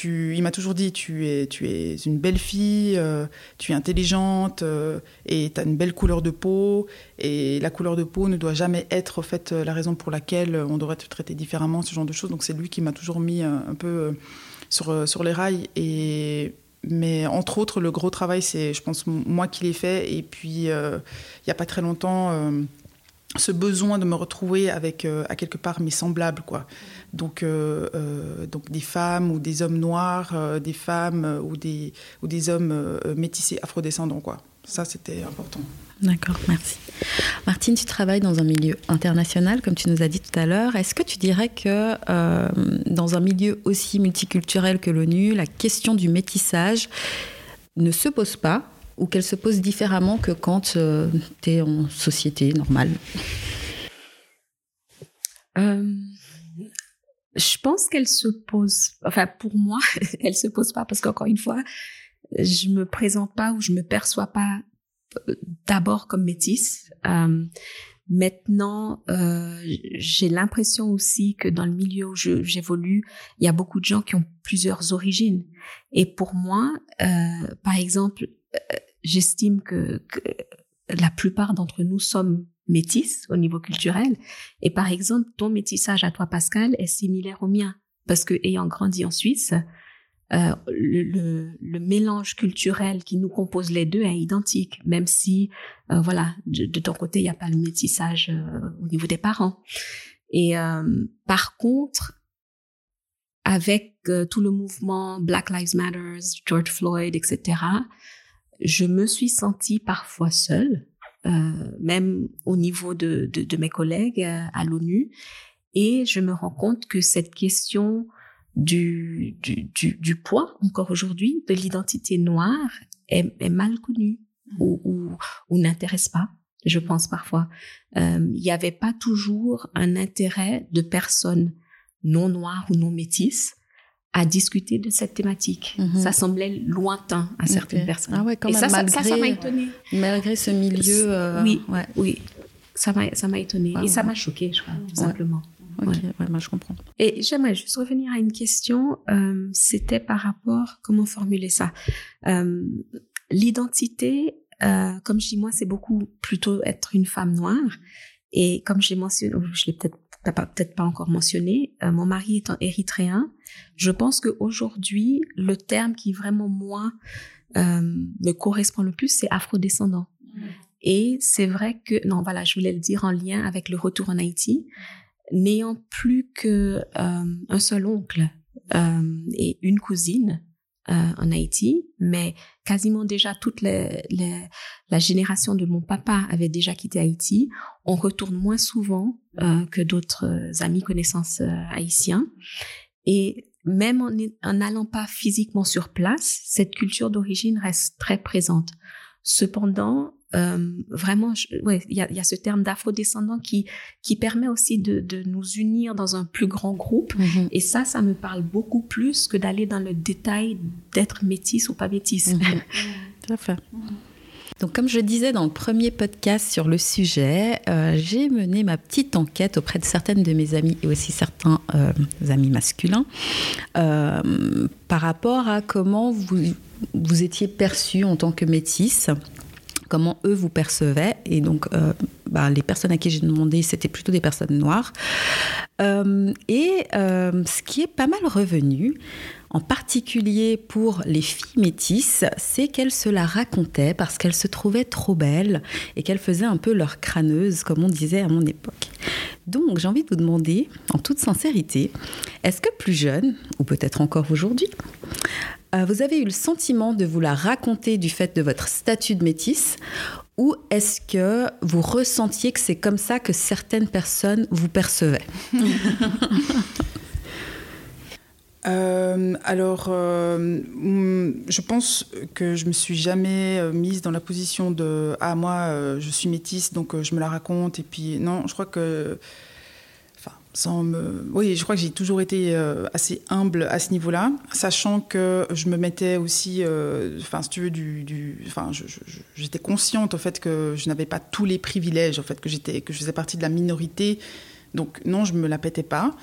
S2: il m'a toujours dit tu es, tu es une belle fille, euh, tu es intelligente euh, et tu as une belle couleur de peau. Et la couleur de peau ne doit jamais être fait la raison pour laquelle on devrait te traiter différemment, ce genre de choses. Donc c'est lui qui m'a toujours mis euh, un, peu sur, sur les rails. Et, mais entre autres, le gros travail, c'est, je pense, moi qui l'ai fait. Et puis, il n'y a pas très longtemps ce besoin de me retrouver avec euh, à quelque part mes semblables quoi. Donc euh, euh, donc des femmes ou des hommes noirs des femmes ou des ou des hommes métissés afrodescendants quoi. Ça c'était important
S1: d'accord merci. Martine tu travailles dans un milieu international comme tu nous as dit tout à l'heure. Est-ce que tu dirais que dans un milieu aussi multiculturel que l'ONU la question du métissage ne se pose pas ou qu'elle se pose différemment que quand euh, tu es en société normale?
S3: Euh, Je pense qu'elle se pose, enfin pour moi, elle se pose pas parce qu'encore une fois, je me présente pas ou je me perçois pas euh, d'abord comme métisse. Maintenant, euh, j'ai l'impression aussi que dans le milieu où j'évolue, il y a beaucoup de gens qui ont plusieurs origines. Et pour moi, euh, par exemple, j'estime que, la plupart d'entre nous sommes métis au niveau culturel. Et par exemple, ton métissage à toi, Pascal, est similaire au mien. Parce que ayant grandi en Suisse, euh, le, le, mélange culturel qui nous compose les deux est identique, même si, euh, voilà, de, ton côté, il n'y a pas le métissage euh, au niveau des parents. Et par contre, avec tout le mouvement Black Lives Matter, George Floyd, etc., je me suis sentie parfois seule, euh, même au niveau de, de, de mes collègues euh, à l'ONU. Et je me rends compte que cette question du, du, du, du poids, encore aujourd'hui, de l'identité noire, est, est, mal connue ou, ou, ou n'intéresse pas, je pense parfois. Euh, il n'y avait pas toujours un intérêt de personnes non noires ou non métisses à discuter de cette thématique. Mhm. Ça semblait lointain à certaines personnes.
S1: Ah ouais, quand même,
S3: ça,
S1: malgré,
S3: ça, m'a étonné.
S1: Malgré ce milieu.
S3: Euh, oui, oui, ça m'a, ça m'a étonné et ça m'a choqué, je crois, tout simplement.
S1: Ok, ouais. moi je comprends.
S3: Et j'aimerais juste revenir à une question. Euh, c'était par rapport, comment formuler ça euh, L'identité, euh, comme je dis moi, c'est beaucoup plutôt être une femme noire. Et comme je l'ai mentionné, je l'ai peut-être peut-être pas encore mentionné, mon mari étant érythréen, je pense qu'aujourd'hui, le terme qui vraiment moi me correspond le plus, c'est afrodescendant. Et c'est vrai que, non, voilà, je voulais le dire en lien avec le retour en Haïti, n'ayant plus que euh, un seul oncle et une cousine, euh, en Haïti, mais quasiment déjà toute la génération de mon papa avait déjà quitté Haïti. On retourne moins souvent euh, que d'autres amis connaissances euh, haïtiens. Et même en n'allant pas physiquement sur place, cette culture d'origine reste très présente. Cependant, euh, vraiment, ouais, il y a, y a, ce terme d'afro-descendant qui qui permet aussi de, de, nous unir dans un plus grand groupe. Mm-hmm. Et ça, ça me parle beaucoup plus que d'aller dans le détail d'être métis ou pas métis.
S1: Mm-hmm. Tout à fait. Donc, comme je disais dans le premier podcast sur le sujet, euh, j'ai mené ma petite enquête auprès de certaines de mes amies et aussi certains euh, amis masculins euh, par rapport à comment vous, vous étiez perçus en tant que métisse comment eux vous percevaient. Et donc, bah, les personnes à qui j'ai demandé, c'était plutôt des personnes noires. et ce qui est pas mal revenu, en particulier pour les filles métisses, c'est qu'elles se la racontaient parce qu'elles se trouvaient trop belles et qu'elles faisaient un peu leur crâneuse, comme on disait à mon époque. Donc j'ai envie de vous demander, en toute sincérité, est-ce que plus jeune, ou peut-être encore aujourd'hui, euh, vous avez eu le sentiment de vous la raconter du fait de votre statut de métisse ou est-ce que vous ressentiez que c'est comme ça que certaines personnes vous percevaient?
S2: Euh, alors, euh, mm, je pense que je me suis jamais euh, mise dans la position de ah moi je suis métisse donc je me la raconte et puis non, je crois que enfin sans me oui, je crois que j'ai toujours été assez humble à ce niveau-là, sachant que je me mettais aussi enfin si tu veux du, enfin j'étais consciente au fait que je n'avais pas tous les privilèges, au fait que j'étais que je faisais partie de la minorité. Donc non, je me la pétais pas.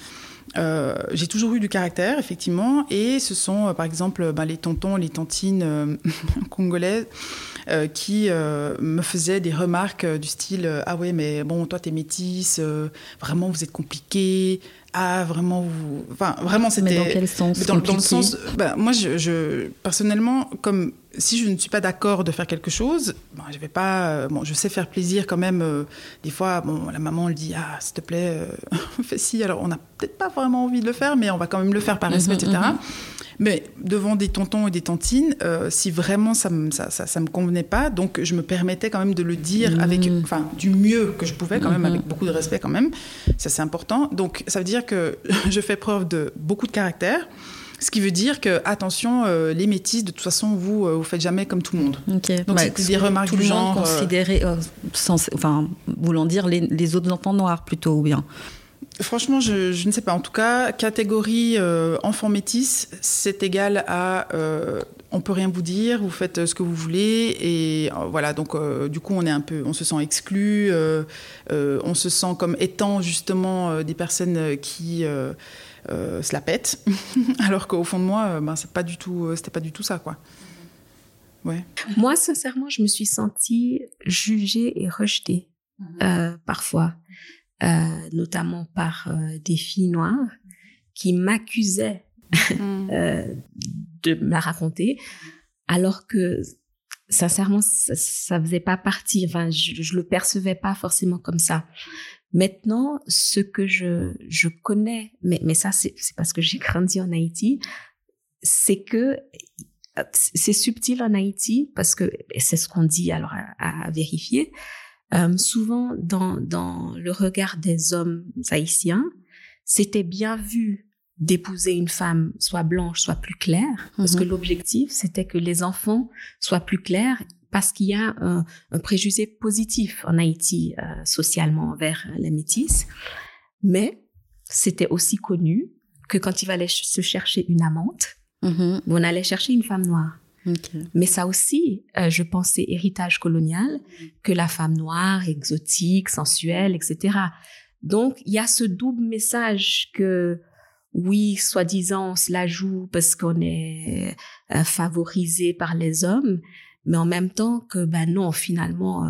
S2: Euh, j'ai toujours eu du caractère, effectivement, et ce sont euh, par exemple ben, les tontons, les tantines euh, congolaises qui me faisaient des remarques du style Ah ouais, mais bon, toi t'es métisse, vraiment vous êtes compliqué, ah vraiment vous enfin vraiment c'était
S1: mais dans quel sens
S2: dans, le sens bah, moi je, personnellement comme si je ne suis pas d'accord de faire quelque chose bon, je vais pas euh, bon je sais faire plaisir quand même euh, des fois bon la maman elle dit ah s'il te plaît euh, fais ci alors on n'a peut-être pas vraiment envie de le faire mais on va quand même le faire par respect etc mais devant des tontons et des tantines, euh, si vraiment ça me, ça, ça, me convenait pas, donc je me permettais quand même de le dire avec, mmh. enfin, du mieux que je pouvais, quand même, avec beaucoup de respect quand même. Ça, c'est important. Donc, ça veut dire que je fais preuve de beaucoup de caractère. Ce qui veut dire que, attention, euh, les métis, de toute façon, vous, euh, vous faites jamais comme tout le monde.
S1: Donc,
S2: bah, c'est des remarques
S1: tout
S2: du
S1: le
S2: genre.
S1: Monde considéré, enfin, voulant dire les, les autres enfants noirs plutôt, ou bien
S2: Franchement, je, ne sais pas. En tout cas, catégorie euh, enfant métis, c'est égal à euh, on peut rien vous dire, vous faites ce que vous voulez et euh, voilà. Donc du coup, on est un peu, on se sent exclu, on se sent comme étant justement des personnes qui se la pètent, alors qu'au fond de moi, ben c'est pas du tout, c'était pas du tout ça, quoi. Ouais.
S3: Moi, sincèrement, je me suis sentie jugée et rejetée parfois. Euh, notamment par euh, des filles noires qui m'accusaient mm. euh, de me la raconter, alors que sincèrement, ça, ça faisait pas partie. Enfin, je, je le percevais pas forcément comme ça. Maintenant, ce que je, je connais, mais, mais ça, c'est parce que j'ai grandi en Haïti, c'est que c'est subtil en Haïti, parce que c'est ce qu'on dit alors à, à vérifier, euh, souvent, dans, dans le regard des hommes haïtiens, c'était bien vu d'épouser une femme soit blanche, soit plus claire, parce que mhm. l'objectif, c'était que les enfants soient plus clairs, parce qu'il y a un, un, préjugé positif en Haïti euh, socialement envers les métis. Mais c'était aussi connu que quand il fallait se chercher une amante, mhm. on allait chercher une femme noire. Mais ça aussi, euh, je pensais héritage colonial, que la femme noire, exotique, sensuelle, etc. Donc, il y a ce double message que, oui, soi-disant, on se la joue parce qu'on est euh, favorisé par les hommes, mais en même temps que ben non finalement euh,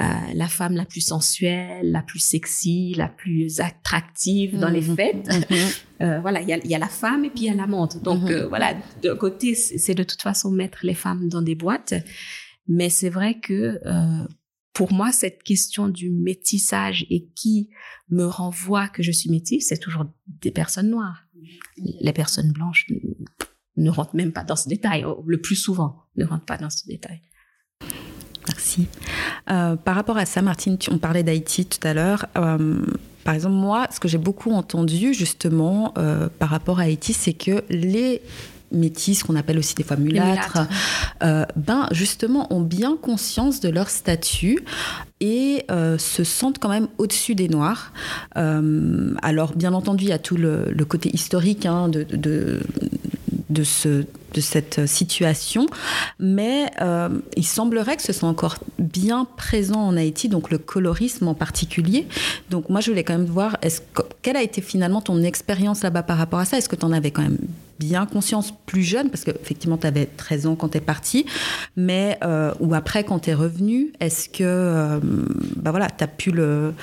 S3: euh, la femme la plus sensuelle la plus sexy la plus attractive dans les mhm. fêtes mhm. euh, voilà il y a, y a, la femme et puis il y a l'amante donc mhm. voilà d'un côté c'est de toute façon mettre les femmes dans des boîtes mais c'est vrai que pour moi, cette question du métissage et qui me renvoie que je suis métisse, c'est toujours des personnes noires. Les personnes blanches, ne rentre même pas dans ce détail, le plus souvent ne rentre pas dans ce détail.
S1: Merci. Euh, par rapport à ça, Martine, on parlait d'Haïti tout à l'heure. Euh, par exemple, moi, ce que j'ai beaucoup entendu justement euh, par rapport à Haïti, c'est que les métis, qu'on appelle aussi des fois mulâtres, ben justement ont bien conscience de leur statut et se sentent quand même au-dessus des Noirs. alors bien entendu, il y a tout le, côté historique hein, de, de, ce de cette situation, mais euh, il semblerait que ce soit encore bien présent en Haïti, donc le colorisme en particulier. Donc moi, je voulais quand même voir, est-ce que, quelle a été finalement ton expérience là-bas par rapport à ça? Est-ce que tu en avais quand même bien conscience plus jeune, parce qu'effectivement, tu avais 13 ans quand tu es parti, mais, euh, ou après quand tu es revenu, est-ce que euh, bah voilà, tu as pu le,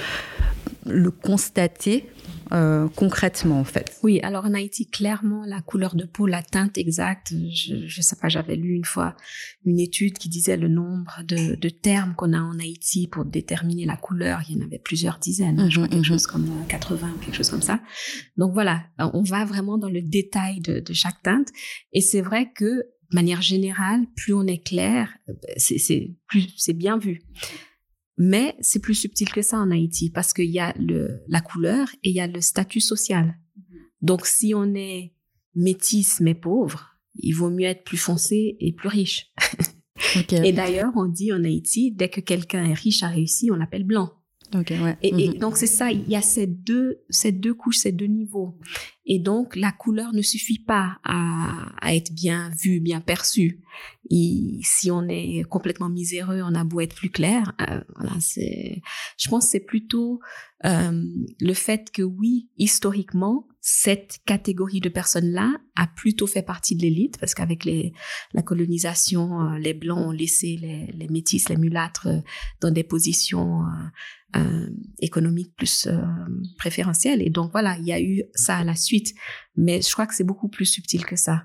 S1: le constater? Euh, concrètement en fait
S3: Oui, alors en Haïti, clairement, la couleur de peau, la teinte exacte, je ne sais pas, j'avais lu une fois une étude qui disait le nombre de, de termes qu'on a en Haïti pour déterminer la couleur. Il y en avait plusieurs dizaines, hein, je crois quelque chose comme 80 quelque chose comme ça. Donc voilà, on va vraiment dans le détail de, de chaque teinte. Et c'est vrai que, de manière générale, plus on est clair, c'est plus c'est bien vu. Mais c'est plus subtil que ça en Haïti parce qu'il y a le, la couleur et il y a le statut social. Donc si on est métisse mais pauvre, il vaut mieux être plus foncé et plus riche. Okay. Et d'ailleurs, on dit en Haïti, dès que quelqu'un est riche, a réussi, on l'appelle blanc.
S1: Okay, ouais.
S3: et, et, donc c'est ça, il y a ces deux, ces deux couches, ces deux niveaux. Et donc la couleur ne suffit pas à, à être bien vue, bien perçue. Et si on est complètement miséreux, on a beau être plus clair. Euh, voilà, c'est. Je pense que c'est plutôt euh, le fait que oui, historiquement, cette catégorie de personnes-là a plutôt fait partie de l'élite parce qu'avec la colonisation, euh, les blancs ont laissé les, les métis, les mulâtres euh, dans des positions euh, économiques plus préférentielles. Et donc voilà, il y a eu ça à la suite. Mais je crois que c'est beaucoup plus subtil que ça.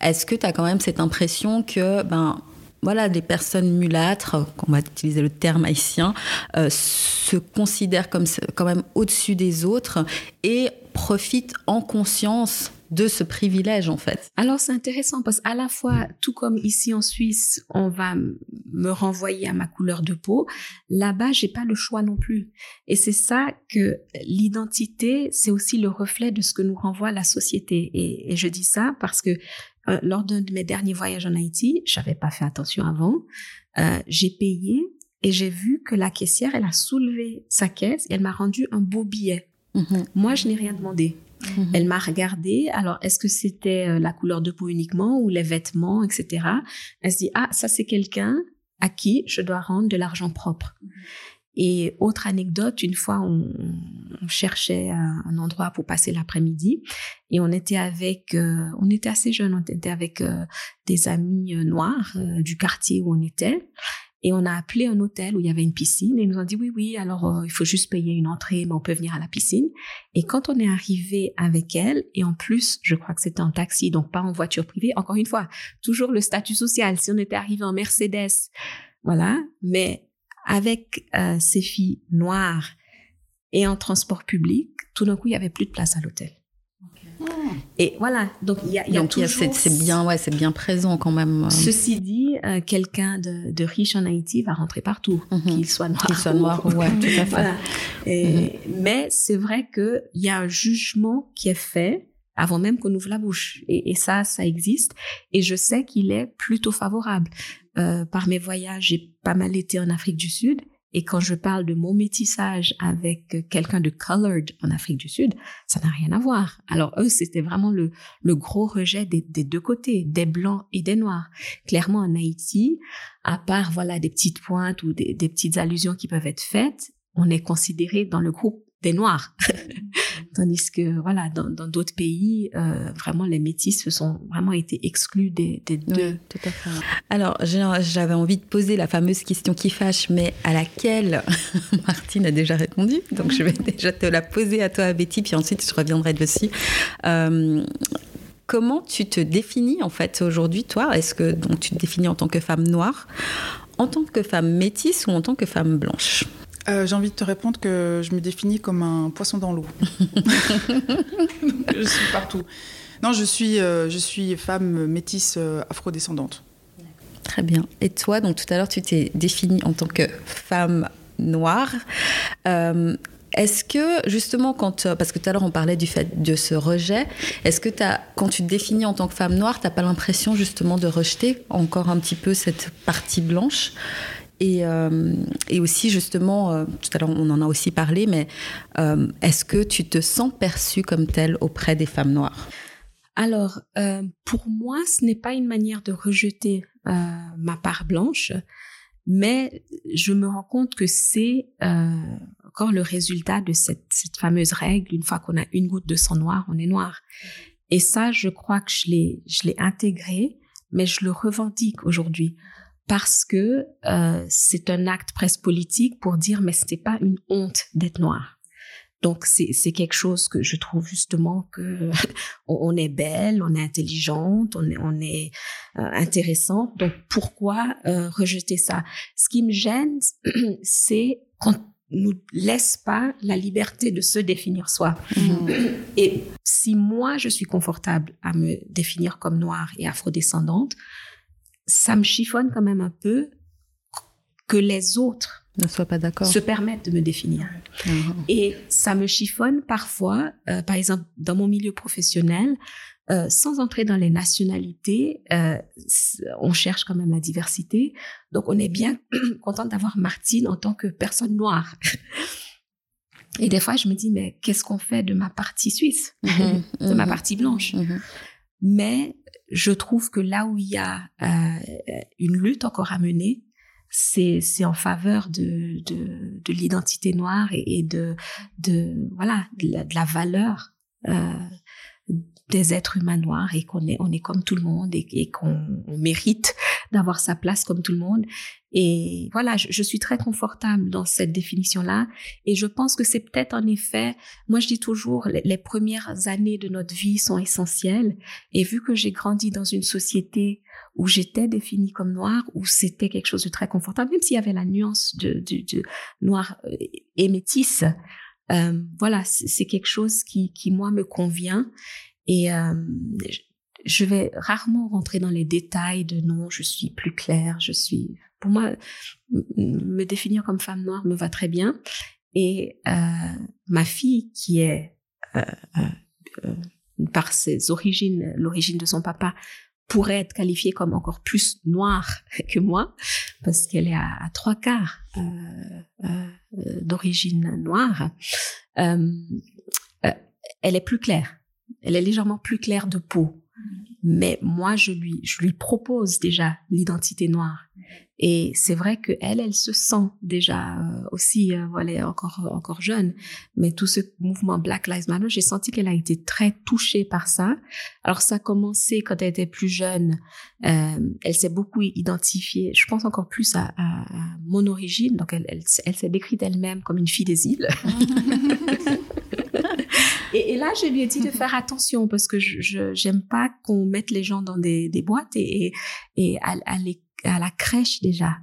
S1: Est-ce que tu as quand même cette impression que ben voilà, des personnes mulâtres, on va utiliser le terme haïtien, euh, se considèrent comme quand même au-dessus des autres et profitent en conscience de ce privilège en fait.
S3: Alors c'est intéressant parce qu'à la fois, tout comme ici en Suisse, on va me renvoyer à ma couleur de peau, là-bas j'ai pas le choix non plus. Et c'est ça que l'identité, c'est aussi le reflet de ce que nous renvoie la société. Et je dis ça parce que euh, lors d'un de mes derniers voyages en Haïti, j'avais pas fait attention avant, euh, j'ai payé et j'ai vu que la caissière, elle a soulevé sa caisse et elle m'a rendu un beau billet.
S1: Mhm.
S3: Moi, je n'ai rien demandé.
S1: Mhm.
S3: Elle m'a regardé. Alors, est-ce que c'était euh, la couleur de peau uniquement ou les vêtements, etc. Elle se dit, ah, ça c'est quelqu'un à qui je dois rendre de l'argent propre. Et autre anecdote, une fois, on, cherchait un, endroit pour passer l'après-midi et on était avec, euh, on était assez jeunes, on était avec euh, des amis euh, noirs du quartier où on était. Et on a appelé un hôtel où il y avait une piscine et ils nous ont dit oui, oui, alors euh, il faut juste payer une entrée, mais on peut venir à la piscine. Et quand on est arrivé avec elle, et en plus, je crois que c'était en taxi, donc pas en voiture privée, encore une fois, toujours le statut social. Si on était arrivé en Mercedes, voilà, mais avec euh, ces filles noires et en transport public, tout d'un coup, il y avait plus de place à l'hôtel. Et voilà, donc il y a, y a
S1: Donc,
S3: toujours...
S1: c'est bien, ouais, c'est bien présent quand même. euh,
S3: Ceci dit, euh, quelqu'un de, de riche en Haïti va rentrer partout,
S1: Mhm.
S3: qu'il soit noir.
S1: Qu'il soit noir, ouais, tout à fait.
S3: Voilà. Et- Mais c'est vrai qu'il y a un jugement qui est fait avant même qu'on ouvre la bouche. Et, ça, ça existe. Et je sais qu'il est plutôt favorable. Euh, par mes voyages, j'ai pas mal été en Afrique du Sud. Et quand je parle de mon métissage avec quelqu'un de colored en Afrique du Sud, ça n'a rien à voir. Alors eux, c'était vraiment le, le gros rejet des, des deux côtés, des blancs et des noirs. Clairement, en Haïti, à part voilà des petites pointes ou des, des petites allusions qui peuvent être faites, on est considéré dans le groupe des noirs. Tandis que voilà, dans d'autres pays, euh, vraiment les métis se sont vraiment été exclus des, des deux.
S1: Oui, tout à fait. Alors, j'avais envie de poser la fameuse question qui fâche, mais à laquelle Martine a déjà répondu. Donc, je vais déjà te la poser à toi, Betty, puis ensuite je reviendrai dessus. Euh, comment tu te définis en fait aujourd'hui, toi? Est-ce que donc tu te définis en tant que femme noire, en tant que femme métisse ou en tant que femme blanche?
S2: Euh, J'ai envie de te répondre que je me définis comme un poisson dans l'eau. Je suis partout. Non, je suis, euh, je suis femme métisse euh, afrodescendante.
S1: Très bien. Et toi, donc tout à l'heure, tu t'es définie en tant que femme noire. Euh, est-ce que justement, quand, parce que tout à l'heure on parlait du fait de ce rejet, est-ce que as, quand tu te définis en tant que femme noire, t'as pas l'impression justement de rejeter encore un petit peu cette partie blanche? Et, euh, et aussi justement, euh, tout à l'heure on en a aussi parlé, mais euh, est-ce que tu te sens perçue comme telle auprès des femmes noires?
S3: Alors, pour moi, ce n'est pas une manière de rejeter ma part blanche, mais je me rends compte que c'est encore le résultat de cette, fameuse règle, une fois qu'on a une goutte de sang noir, on est noir. Et ça, je crois que je l'ai intégré, mais je le revendique aujourd'hui parce que euh, c'est un acte presque politique pour dire mais c'était pas une honte d'être noir. Donc c'est c'est quelque chose que je trouve justement que on est belle, on est intelligente, on est on est euh, intéressante. Donc pourquoi euh, rejeter ça? Ce qui me gêne, c'est quand nous laisse pas la liberté de se définir soi. Mmh. Et si moi je suis confortable à me définir comme noire et afrodescendante, ça me chiffonne quand même un peu que les autres
S1: ne soient pas d'accord,
S3: se permettent de me définir. Mmh. Et ça me chiffonne parfois, euh, par exemple dans mon milieu professionnel, euh, sans entrer dans les nationalités, euh, on cherche quand même la diversité. Donc, on est bien content d'avoir Martine en tant que personne noire. Et des fois, je me dis, mais qu'est-ce qu'on fait de ma partie suisse, mhm, de ma mhm, partie blanche mhm. Mais je trouve que là où il y a euh, une lutte encore à mener, c'est en faveur de de, de l'identité noire et, de de voilà de la, valeur euh, des êtres humains noirs et qu'on est, on est comme tout le monde et, qu'on mérite d'avoir sa place comme tout le monde. Et voilà, je, suis très confortable dans cette définition-là. Et je pense que c'est peut-être en effet, moi je dis toujours, les, premières années de notre vie sont essentielles. Et vu que j'ai grandi dans une société où j'étais définie comme noire, où c'était quelque chose de très confortable, même s'il y avait la nuance de, de, noir euh, et métisse, euh, voilà, c'est quelque chose qui, qui moi me convient et euh, je vais rarement rentrer dans les détails de non, je suis plus claire, je suis. Pour moi, me définir comme femme noire me va très bien. Et euh, ma fille, qui est euh, euh, par ses origines, l'origine de son papa, pourrait être qualifiée comme encore plus noire que moi, parce qu'elle est à, à, trois quarts d'origine noire. elle est plus claire elle est légèrement plus claire de peau. Mais moi, je lui, propose déjà l'identité noire. Et c'est vrai que elle, elle se sent déjà euh, aussi, euh, est encore encore jeune, mais tout ce mouvement Black Lives Matter, j'ai senti qu'elle a été très touchée par ça. Alors ça a commencé quand elle était plus jeune. Euh, elle s'est beaucoup identifiée, je pense encore plus à, à, mon origine. Donc elle, elle, elle s'est décrite elle-même comme une fille des îles. Et, et, là, je lui ai dit de faire attention parce que je j'aime pas qu'on mette les gens dans des, des boîtes et, et, et à, à, les, à la crèche déjà.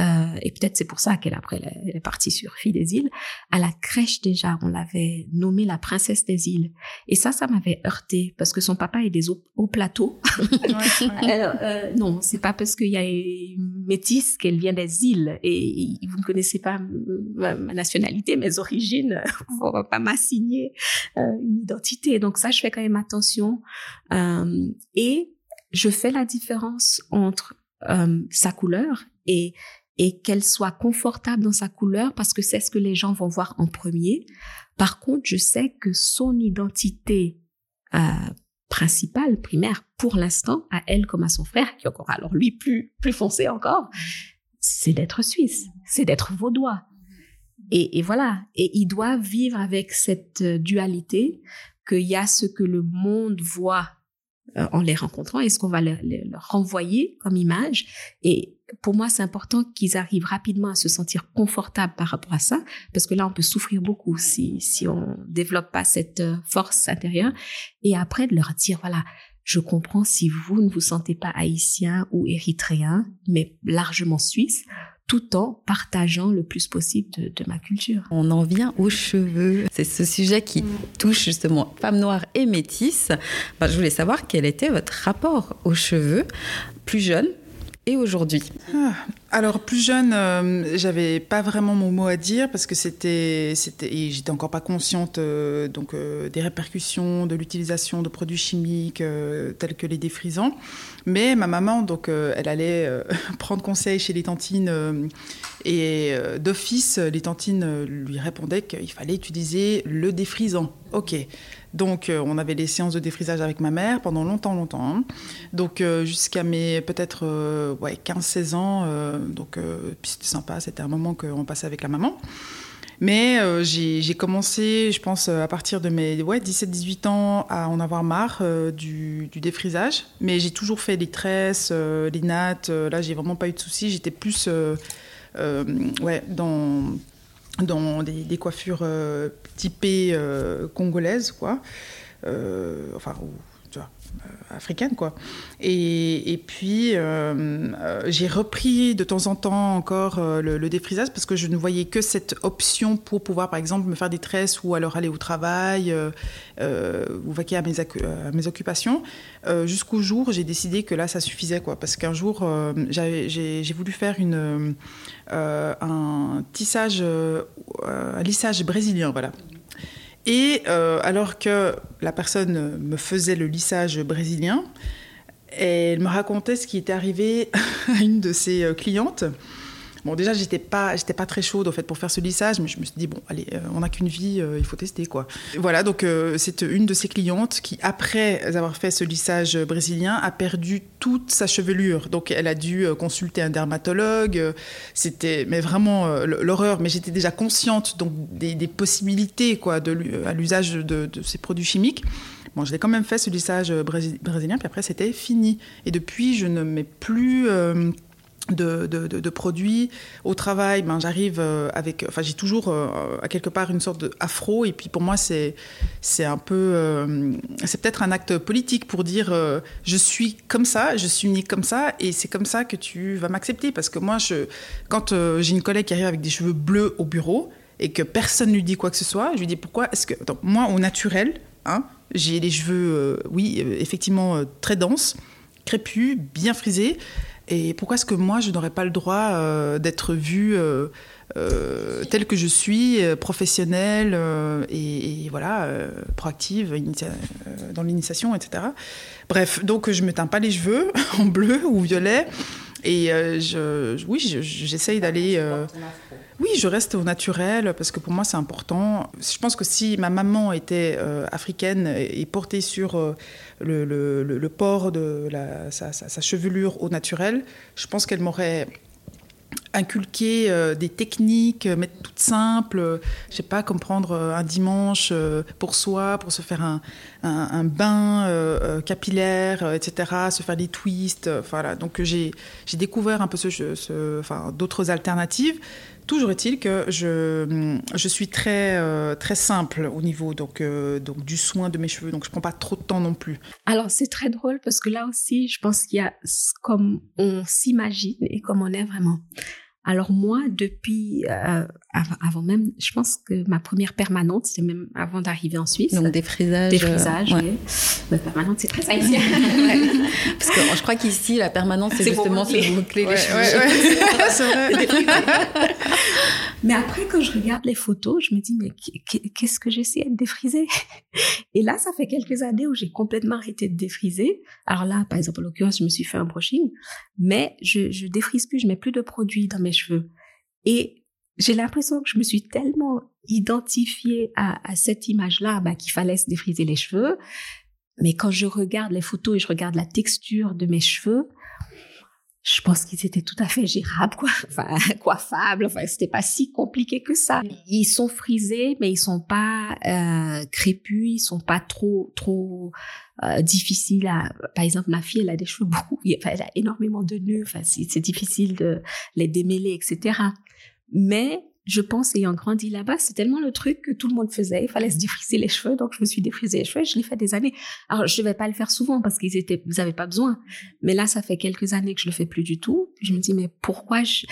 S3: Euh, et peut-être c'est pour ça qu'elle après elle est partie sur Fille des îles. À la crèche déjà, on l'avait nommée la princesse des îles. Et ça, ça m'avait heurté parce que son papa est des hauts, plateaux. Alors, euh, non, c'est pas parce qu'il y a une métisse qu'elle vient des îles et vous ne connaissez pas ma, nationalité, mes origines, vous va pas m'assigner euh, une identité. Donc ça, je fais quand même attention euh, et je fais la différence entre euh, sa couleur et et qu'elle soit confortable dans sa couleur parce que c'est ce que les gens vont voir en premier. Par contre, je sais que son identité euh, principale, primaire, pour l'instant, à elle comme à son frère, qui est encore alors lui plus plus foncé encore, c'est d'être suisse, c'est d'être vaudois. Et, et, voilà. Et il doit vivre avec cette euh, dualité qu'il y a ce que le monde voit euh, en les rencontrant et ce qu'on va leur, leur, renvoyer comme image. Et pour moi, c'est important qu'ils arrivent rapidement à se sentir confortables par rapport à ça, parce que là, on peut souffrir beaucoup si, si on développe pas cette euh, force intérieure. Et après, de leur dire, voilà, je comprends si vous ne vous sentez pas haïtien ou érythréen, mais largement suisse, tout en partageant le plus possible de, de, ma culture.
S1: On en vient aux cheveux. C'est ce sujet qui touche justement femme noire et métisse. je voulais savoir quel était votre rapport aux cheveux plus jeune aujourd'hui
S2: ah, alors plus jeune, euh, j'avais pas vraiment mon mot à dire parce que c'était, c'était, j'étais encore pas consciente euh, donc euh, des répercussions de l'utilisation de produits chimiques tels que les défrisants. Mais ma maman, donc, elle allait prendre conseil chez les tantines et d'office, les tantines lui répondaient qu'il fallait utiliser le défrisant. Ok. Donc, euh, on avait les séances de défrisage avec ma mère pendant longtemps, longtemps. Hein. Donc, euh, jusqu'à mes peut-être euh, ouais, 15-16 ans. donc, c'était sympa, c'était un moment qu'on passait avec la maman. Mais j'ai commencé, je pense, à partir de mes ouais, 17-18 ans, à en avoir marre du, défrisage. Mais j'ai toujours fait les tresses, les nattes. là, j'ai vraiment pas eu de soucis. J'étais plus ouais, dans dans des, coiffures typées euh, congolaises, quoi. Euh, enfin, africaines, quoi. Et, et puis, j'ai repris de temps en temps encore le, défrisage parce que je ne voyais que cette option pour pouvoir, par exemple, me faire des tresses ou alors aller au travail ou vaquer à mes, mes occupations. Jusqu'au jour j'ai décidé que là, ça suffisait, quoi. Parce qu'un jour, j'ai voulu faire une euh, un tissage, euh, un lissage brésilien, voilà. Et euh, alors que la personne me faisait le lissage brésilien, elle me racontait ce qui était arrivé à une de ses clientes. Bon, déjà, j'étais pas, j'étais pas très chaude, en fait, pour faire ce lissage, mais je me suis dit, bon, allez, euh, on n'a qu'une vie, euh, il faut tester, quoi. Voilà, donc, euh, c'est une de ses clientes qui, après avoir fait ce lissage brésilien, a perdu toute sa chevelure. Donc, elle a dû consulter un dermatologue. C'était, mais vraiment, l'horreur. Mais j'étais déjà consciente, donc, des, possibilités, quoi, de, à l'usage de, de, ces produits chimiques. Bon, je l'ai quand même fait, ce lissage brésilien, puis après, c'était fini. Et depuis, je ne mets plus de, produits. Au travail, ben, j'arrive euh, avec. Enfin, j'ai toujours euh, à quelque part une sorte d'afro. Et puis pour moi, c'est, c'est un peu. Euh, c'est peut-être un acte politique pour dire je suis comme ça, je suis unique comme ça, et c'est comme ça que tu vas m'accepter. Parce que moi, je, quand j'ai une collègue qui arrive avec des cheveux bleus au bureau et que personne ne lui dit quoi que ce soit, je lui dis pourquoi est-ce que. moi, au naturel, hein, j'ai les cheveux, oui, effectivement, très denses, crépus, bien frisés. Et pourquoi est-ce que moi, je n'aurais pas le droit euh, d'être vue euh, euh, telle que je suis, professionnelle et, voilà, proactive dans l'initiation, etc. Bref, donc je ne me teins pas les cheveux en bleu ou violet. Et oui, j'essaye d'aller. Oui, je reste au naturel parce que pour moi c'est important. Je pense que si ma maman était africaine et portée sur le, port de sa, chevelure au naturel, je pense qu'elle m'aurait inculqué euh, des techniques, euh, toutes simples, euh, je sais pas, comme prendre un dimanche pour soi, pour se faire un, bain capillaire, etc., se faire des twists, voilà. Donc j'ai découvert un peu ce, d'autres alternatives. Toujours est-il que je, je suis très, euh, très simple au niveau donc, euh, donc du soin de mes cheveux, donc je prends pas trop de temps non plus.
S3: Alors c'est très drôle parce que là aussi, je pense qu'il y a comme on s'imagine et comme on est vraiment. Alors moi, depuis euh, avant, même, je pense que ma première permanente, c'est même avant d'arriver en Suisse.
S1: Donc des frisages.
S3: Des frisages, oui. Ma permanente, c'est très haïtien.
S1: Parce que je crois qu'ici, la permanente, c'est justement se boucler les cheveux. c'est
S3: vrai. mais après, quand je regarde les photos, je me dis, mais qu'est-ce que j'essaie de défriser? Et là, ça fait quelques années où j'ai complètement arrêté de défriser. Alors là, par exemple, en l'occurrence, je me suis fait un brushing, mais je, je défrise plus, je mets plus de produits dans mes cheveux. Et j'ai l'impression que je me suis tellement identifiée à, à cette image-là bah, qu'il fallait se défriser les cheveux. Mais quand je regarde les photos et je regarde la texture de mes cheveux, je pense qu'ils étaient tout à fait gérables, quoi. Enfin, coiffables. Enfin, c'était pas si compliqué que ça. Ils sont frisés, mais ils sont pas euh, crépus. Ils sont pas trop, trop euh, difficiles à. Par exemple, ma fille, elle a des cheveux beaucoup. Enfin, elle a énormément de nœuds. Enfin, c'est difficile de les démêler, etc. Mais je pense, ayant grandi là-bas, c'est tellement le truc que tout le monde faisait. Il fallait se défriser les cheveux, donc je me suis défrisé les cheveux. Je l'ai fait des années. Alors, je ne vais pas le faire souvent parce qu'ils n'avez pas besoin. Mais là, ça fait quelques années que je le fais plus du tout. Je me dis, mais pourquoi je...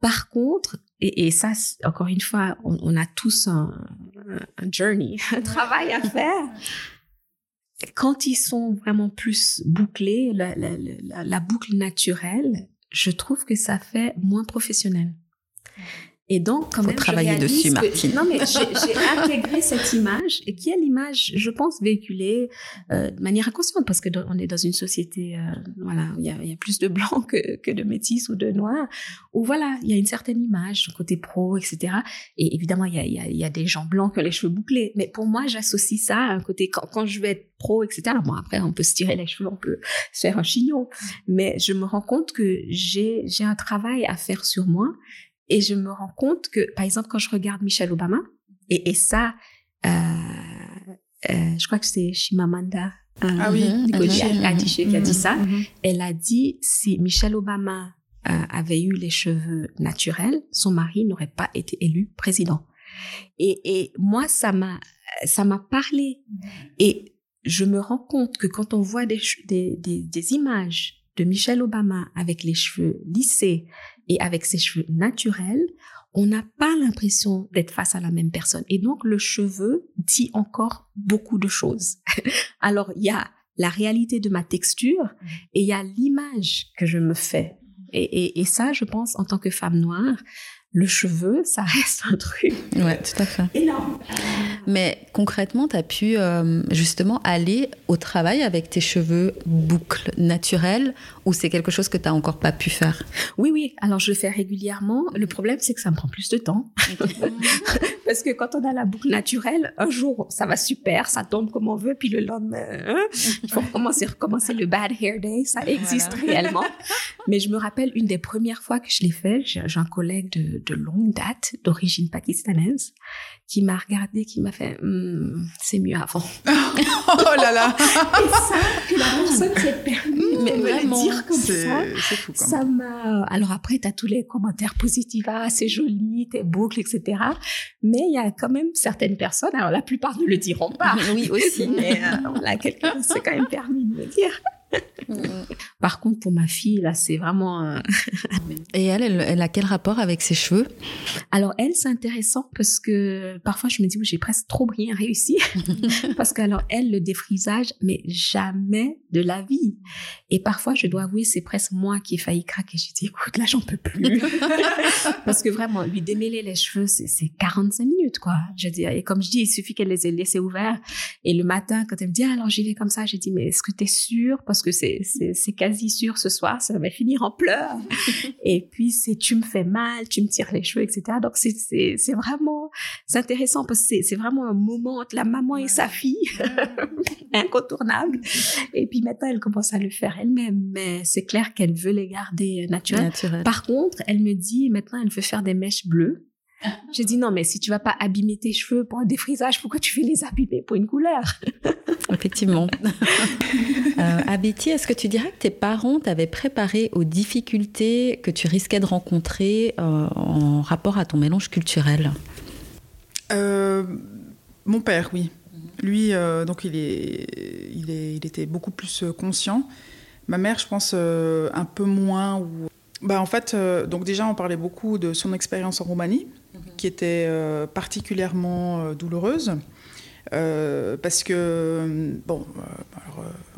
S3: Par contre, et, ça, encore une fois, on, a tous un, journey, un travail à faire. Quand ils sont vraiment plus bouclés, la boucle naturelle, je trouve que ça fait moins professionnel. Et donc, quand
S1: Faut
S3: même,
S1: travailler dessus,
S3: que-
S1: Martine.
S3: Non, mais j'ai intégré cette image, et qui est l'image, je pense, véhiculée euh, de manière inconsciente, parce que on est dans une société, euh, voilà, où il y a, il y a plus de blancs que, que de métis ou de noirs, où voilà, il y a une certaine image, côté pro, etc. Et évidemment, il y a, il y, a, il y a des gens blancs qui ont les cheveux bouclés. Mais pour moi, j'associe ça à un côté, quand, quand je vais être pro, etc. Alors bon, après, on peut se tirer les cheveux, on peut se faire un chignon. Mais je me rends compte que j'ai j'ai un travail à faire sur moi. Et je me rends compte que, par exemple, quand je regarde Michelle Obama, et, et ça, euh, euh, je crois que c'est Shimamanda euh,
S2: Ah oui,
S3: Adichie qui a dit
S2: Mhm,
S3: ça.
S2: mhm.
S3: Elle a dit si Michelle Obama euh, avait eu les cheveux naturels, son mari n'aurait pas été élu président. Et, et moi, ça m'a ça m'a parlé. Et je me rends compte que quand on voit des, ch- des, des, des images de Michelle Obama avec les cheveux lissés et avec ses cheveux naturels, on n'a pas l'impression d'être face à la même personne. Et donc, le cheveu dit encore beaucoup de choses. Alors, il y a la réalité de ma texture et il y a l'image que je me fais. Et, et, et ça, je pense, en tant que femme noire, le cheveu, ça reste un truc
S1: Ouais, tout à fait.
S3: énorme.
S1: Mais concrètement, tu as pu euh, justement aller au travail avec tes cheveux boucles naturels ou c'est quelque chose que tu n'as encore pas pu faire?
S3: Oui, oui. Alors, je le fais régulièrement. Le problème, c'est que ça me prend plus de temps. Parce que quand on a la boucle naturelle, un jour, ça va super, ça tombe comme on veut, puis le lendemain, hein, il faut recommencer, recommencer le bad hair day. Ça existe réellement. Mais je me rappelle une des premières fois que je l'ai fait, j'ai j'ai un collègue de, de longue date, d'origine pakistanaise, qui m'a regardé, qui m'a fait, Hmm, c'est mieux avant.
S2: Oh là là
S3: Et ça, que la personne s'est permis
S1: Mais
S3: de me
S1: vraiment,
S3: le dire comme ça.
S2: C'est c'est fou quand
S3: Ça m'a. Alors après, t'as tous les commentaires positifs, ah, c'est joli, tes boucles, etc. Mais il y a quand même certaines personnes. Alors la plupart ne le diront pas.
S1: Oui, aussi.
S3: Mais euh, voilà, quelqu'un s'est quand même permis de me dire. Par contre, pour ma fille, là, c'est vraiment. euh,
S1: Et elle, elle, elle a quel rapport avec ses cheveux?
S3: Alors elle, c'est intéressant parce que parfois je me dis, oui, j'ai presque trop bien réussi. parce que alors elle, le défrisage, mais jamais de la vie. Et parfois, je dois avouer, c'est presque moi qui ai failli craquer. J'ai dit, écoute, là, j'en peux plus. parce que vraiment, lui démêler les cheveux, c'est c'est 45 minutes, quoi. Je et comme je dis, il suffit qu'elle les ait laissés ouverts. Et le matin, quand elle me dit, ah, alors j'y vais comme ça, j'ai dit, mais est-ce que t'es sûre? Parce que c'est c'est- quasi sûr ce soir, ça va finir en pleurs. Et puis, c'est tu me fais mal, tu me tires les cheveux, etc. Donc, c'est- c'est c'est vraiment, c'est intéressant parce que c'est- c'est vraiment un moment entre la maman et sa fille, incontournable. Et puis maintenant, elle commence à le faire elle-même. Mais c'est clair qu'elle veut les garder naturels.
S1: Naturel.
S3: Par contre, elle me dit, maintenant, elle veut faire des mèches bleues. J'ai dit, non, mais si tu vas pas abîmer tes cheveux pour un défrisage, pourquoi tu veux les abîmer pour une couleur?
S1: Effectivement. euh, Abiti, est-ce que tu dirais que tes parents t'avaient préparé aux difficultés que tu risquais de rencontrer euh, en rapport à ton mélange culturel?
S2: Euh, mon père, oui. Lui, euh, donc il, est, il, est, il était beaucoup plus conscient. Ma mère, je pense, euh, un peu moins. Ou... Bah, en fait, euh, donc déjà, on parlait beaucoup de son expérience en Roumanie, qui était euh, particulièrement euh, douloureuse. Euh, parce que, bon,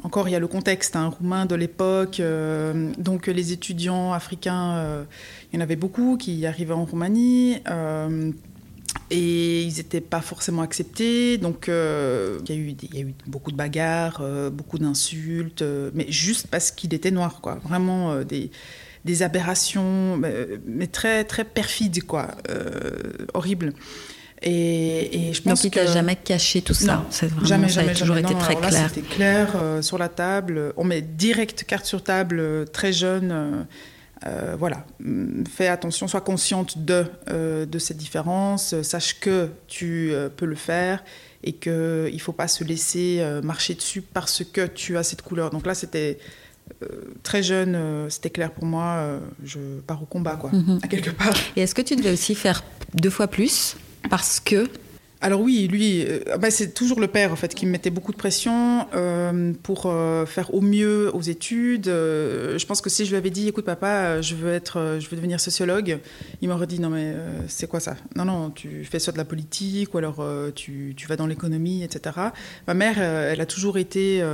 S2: encore il y a le contexte hein, roumain de l'époque, donc les étudiants africains, il y en avait beaucoup qui arrivaient en Roumanie. et ils n'étaient pas forcément acceptés. Donc, il, y a eu il y a eu beaucoup de bagarres, beaucoup d'insultes, mais juste parce qu'il était noir, quoi. Vraiment des, des aberrations, mais, très, très perfides, quoi. Euh, horribles. Et, et je pense
S1: Donc il t'a
S2: que...
S1: jamais caché tout ça
S2: Non,
S1: vraiment,
S2: Jamais,
S1: ça
S2: jamais,
S1: a toujours
S2: jamais.
S1: été
S2: Non,
S1: très clair.
S2: C'était clair euh, sur la table. On met direct carte sur table, euh, très jeune. euh, voilà, Hum, fais attention, sois consciente de, de cette différence, euh, sache que tu peux le faire et qu'il ne faut pas se laisser marcher dessus parce que tu as cette couleur. Donc là, c'était très jeune, euh, c'était clair pour moi, euh, je pars au combat, quoi,
S1: Mhm.
S2: à quelque part.
S1: Et est-ce que tu devais aussi faire deux fois plus parce que
S2: alors oui, lui, euh, bah, c'est toujours le père en fait qui me mettait beaucoup de pression euh, pour euh, faire au mieux aux études. je pense que si je lui avais dit, écoute papa, je veux être, je veux devenir sociologue, il m'aurait dit non mais c'est quoi ça? Non non, tu fais soit de la politique ou alors tu, tu, vas dans l'économie, etc. Ma mère, elle a toujours été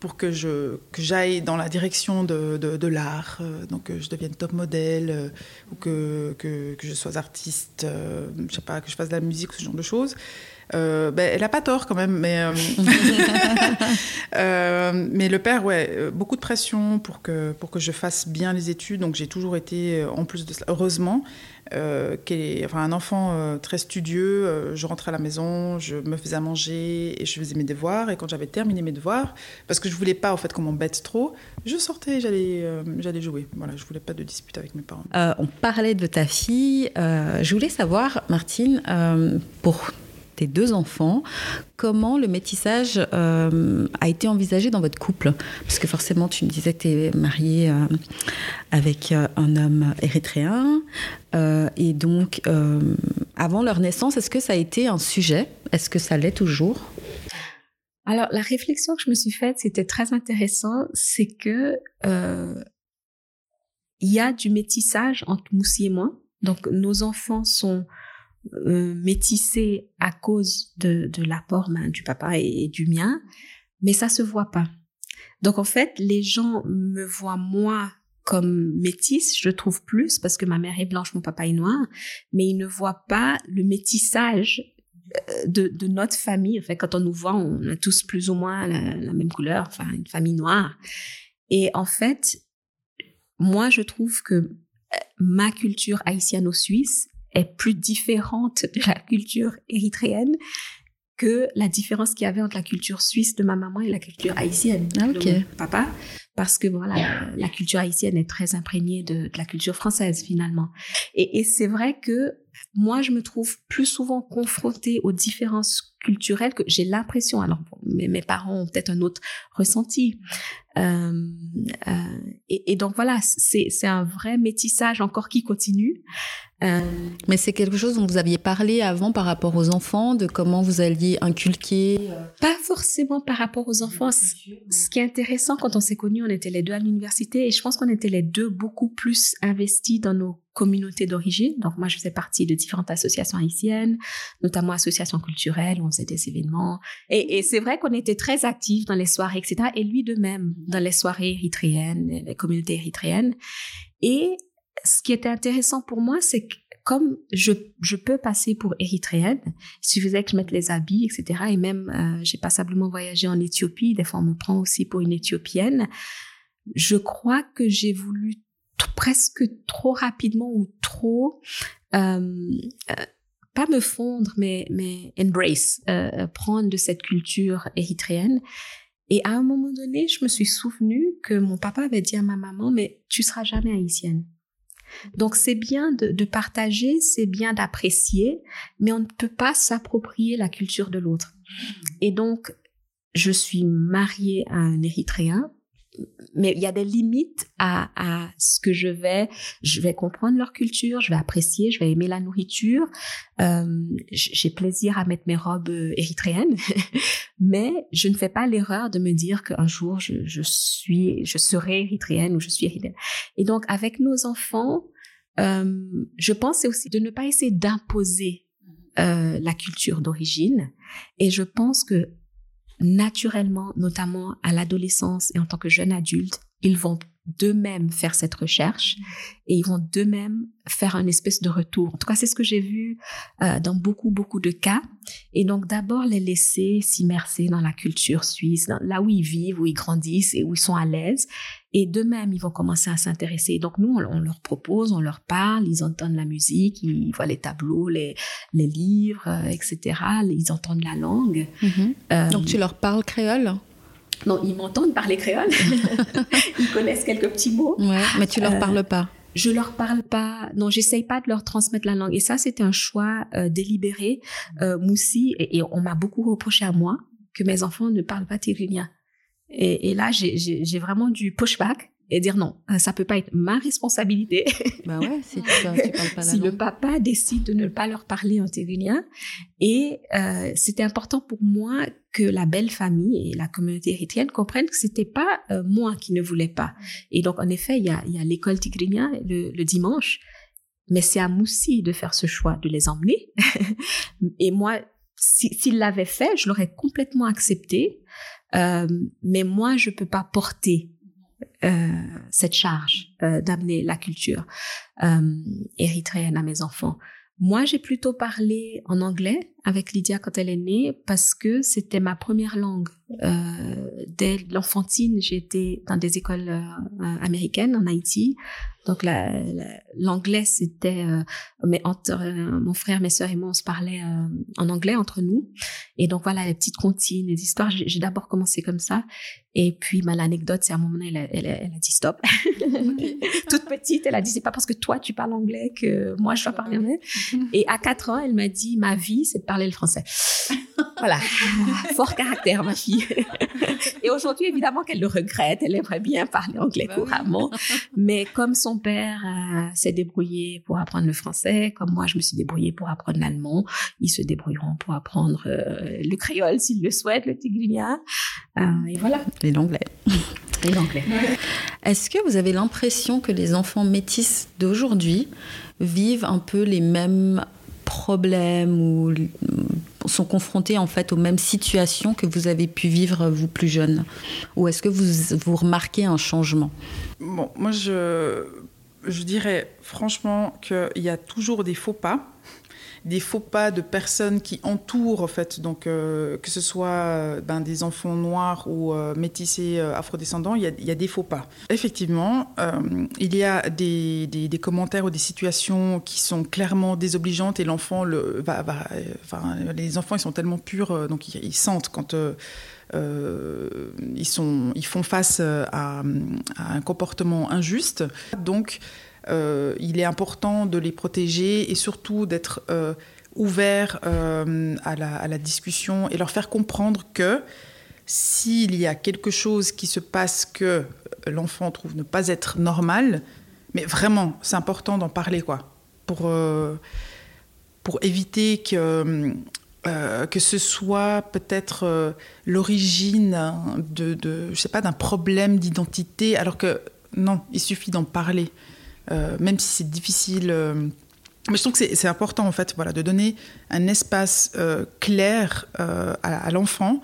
S2: pour que je que j'aille dans la direction de, de, l'art, donc que je devienne top modèle ou que, que, que, je sois artiste, je sais pas, que je fasse de la musique, ce genre de choses. Euh, ben, elle n'a pas tort quand même, mais, euh, euh, mais le père, ouais, beaucoup de pression pour que, pour que je fasse bien les études. Donc j'ai toujours été, en plus de cela, heureusement, est, enfin, un enfant très studieux. je rentrais à la maison, je me faisais à manger et je faisais mes devoirs. Et quand j'avais terminé mes devoirs, parce que je voulais pas en fait qu'on m'embête trop, je sortais, j'allais, j'allais jouer. Voilà, je voulais pas de dispute avec mes parents.
S1: on parlait de ta fille. je voulais savoir, Martine, pour deux enfants, comment le métissage euh, a été envisagé dans votre couple? Parce que forcément, tu me disais que tu es mariée euh, avec euh, un homme érythréen. et donc, avant leur naissance, est-ce que ça a été un sujet? Est-ce que ça l'est toujours?
S3: Alors, la réflexion que je me suis faite, c'était très intéressant, c'est que il y a du métissage entre Moussi et moi. Donc, nos enfants sont euh, à cause de, de l'apport ben, du papa et, du mien, mais ça se voit pas. Donc en fait, les gens me voient moi comme métisse, je trouve plus parce que ma mère est blanche, mon papa est noir, mais ils ne voient pas le métissage euh, de, de notre famille. En fait, quand on nous voit, on a tous plus ou moins la, la même couleur, enfin une famille noire. Et en fait, moi, je trouve que euh, ma culture haïtiano-suisse est plus différente de la culture érythréenne que la différence qu'il y avait entre la culture suisse de ma maman et la culture haïtienne
S1: ah,
S3: de mon papa. Parce que voilà la culture haïtienne est très imprégnée de, de la culture française finalement. Et, et c'est vrai que moi je me trouve plus souvent confrontée aux différences culturelles que j'ai l'impression. Alors mes, mes, parents ont peut-être un autre ressenti. Euh, euh, et, et, donc voilà c'est un vrai métissage encore qui continue.
S1: Euh, mais c'est quelque chose dont vous aviez parlé avant par rapport aux enfants, de comment vous alliez inculquer
S3: Pas forcément par rapport aux enfants. Ce qui est intéressant, quand on s'est connus, on était les deux à l'université et je pense qu'on était les deux beaucoup plus investis dans nos communautés d'origine. Donc moi, je faisais partie de différentes associations haïtiennes, notamment associations culturelles où on faisait des événements. Et, c'est vrai qu'on était très actifs dans les soirées, etc. Et lui de même, dans les soirées érythréennes, les communautés érythréennes. Et ce qui était intéressant pour moi, c'est que comme je, je peux passer pour érythréenne, il suffisait que je mette les habits, etc. Et même, euh, j'ai passablement voyagé en Éthiopie, des fois on me prend aussi pour une Éthiopienne. Je crois que j'ai voulu presque trop rapidement ou trop, euh, euh, pas me fondre, mais, mais embrace, euh, prendre de cette culture érythréenne. Et à un moment donné, je me suis souvenu que mon papa avait dit à ma maman, mais tu seras jamais haïtienne. Donc c'est bien de, partager, c'est bien d'apprécier, mais on ne peut pas s'approprier la culture de l'autre. Et donc, je suis mariée à un Érythréen mais il y a des limites à, ce que je vais, je vais comprendre leur culture, je vais apprécier, je vais aimer la nourriture, euh, j'ai plaisir à mettre mes robes euh, érythréennes, mais je ne fais pas l'erreur de me dire qu'un jour je, suis, je serai érythréenne ou je suis érythréenne. Et donc avec nos enfants, euh, je pense aussi de ne pas essayer d'imposer la culture d'origine, et je pense que naturellement, notamment à l'adolescence et en tant que jeune adulte, ils vont d'eux-mêmes faire cette recherche et ils vont d'eux-mêmes faire un espèce de retour. En tout cas, c'est ce que j'ai vu euh, dans beaucoup, beaucoup de cas. Et donc, d'abord, les laisser s'immerser dans la culture suisse, là où ils vivent, où ils grandissent et où ils sont à l'aise. Et d'eux-mêmes, ils vont commencer à s'intéresser. Donc, nous, on, leur propose, on leur parle, ils entendent la musique, ils voient les tableaux, les, les livres, euh, etc. Ils entendent la langue.
S1: Mm-hmm. Euh, donc, tu leur parles créole?
S3: Non, ils m'entendent parler créole. ils connaissent quelques petits mots.
S1: Ouais, mais tu leur euh, parles pas.
S3: Je leur parle pas. Non, j'essaye pas de leur transmettre la langue. Et ça, c'était un choix euh, délibéré. Euh, Moussi, et, on m'a beaucoup reproché à moi que mes enfants ne parlent pas tigrinien. Et, et là, j'ai vraiment du pushback. Et dire non, euh, ça peut pas être ma responsabilité.
S1: Bah ouais, si tu, tu parles pas
S3: si le papa décide de ne pas leur parler en tigrinien. Et euh, c'était important pour moi que la belle famille et la communauté érythréenne comprennent que c'était pas euh, moi qui ne voulais pas. Et donc, en effet, il y a, il y a l'école tigrinien le, le dimanche, mais c'est à Moussi de faire ce choix, de les emmener. et moi, s'il l'avait fait, je l'aurais complètement accepté. Euh, mais moi, je peux pas porter cette charge euh, d'amener la culture euh, érythréenne à mes enfants. Moi, j'ai plutôt parlé en anglais avec Lydia quand elle est née parce que c'était ma première langue. Euh, dès l'enfantine, j'étais dans des écoles euh, américaines en Haïti. Donc l'anglais, c'était... Euh, mais entre euh, mon frère, mes sœurs et moi, on se parlait en anglais entre nous. Et donc voilà, les petites comptines, les histoires, j'ai d'abord commencé comme ça. Et puis bah, l'anecdote, c'est à un moment, elle, elle, elle a dit stop. Toute petite, elle a dit, c'est pas parce que toi, tu parles anglais que moi, je dois parler anglais. Et à quatre ans, elle m'a dit, ma vie, c'est parler le français. voilà, fort caractère, ma fille. Et aujourd'hui, évidemment qu'elle le regrette, elle aimerait bien parler anglais bah couramment. Mais comme son père euh, s'est débrouillé pour apprendre le français, comme moi, je me suis débrouillée pour apprendre l'allemand, ils se débrouilleront pour apprendre euh, le créole s'ils le souhaitent, le tigrinya. Euh, et voilà.
S1: Et l'anglais.
S3: Et l'anglais.
S1: Est-ce que vous avez l'impression que les enfants métis d'aujourd'hui vivent un peu les mêmes problèmes ou sont confrontés en fait aux mêmes situations que vous avez pu vivre vous plus jeune. Ou est-ce que vous, vous remarquez un changement?
S2: Bon, moi je, je dirais franchement qu'il y a toujours des faux pas des faux pas de personnes qui entourent, en fait, donc euh, que ce soit euh, ben, des enfants noirs ou euh, métissés afrodescendants, il y, a, il y, a, des faux pas. Effectivement, il y a des, commentaires ou des situations qui sont clairement désobligeantes et l'enfant, le, va, les enfants, ils sont tellement purs, donc ils, sentent quand. Ils, sont, ils font face à, à un comportement injuste. Donc, euh, il est important de les protéger et surtout d'être euh, ouvert euh, à, la, discussion et leur faire comprendre que s'il y a quelque chose qui se passe que l'enfant trouve ne pas être normal, mais vraiment, c'est important d'en parler, quoi, pour, pour éviter que, que ce soit peut-être l'origine de, je sais pas, d'un problème d'identité, alors que non, il suffit d'en parler. Euh, même si c'est difficile. Euh, mais je trouve que c'est important, en fait, voilà, de donner un espace euh, clair à, à l'enfant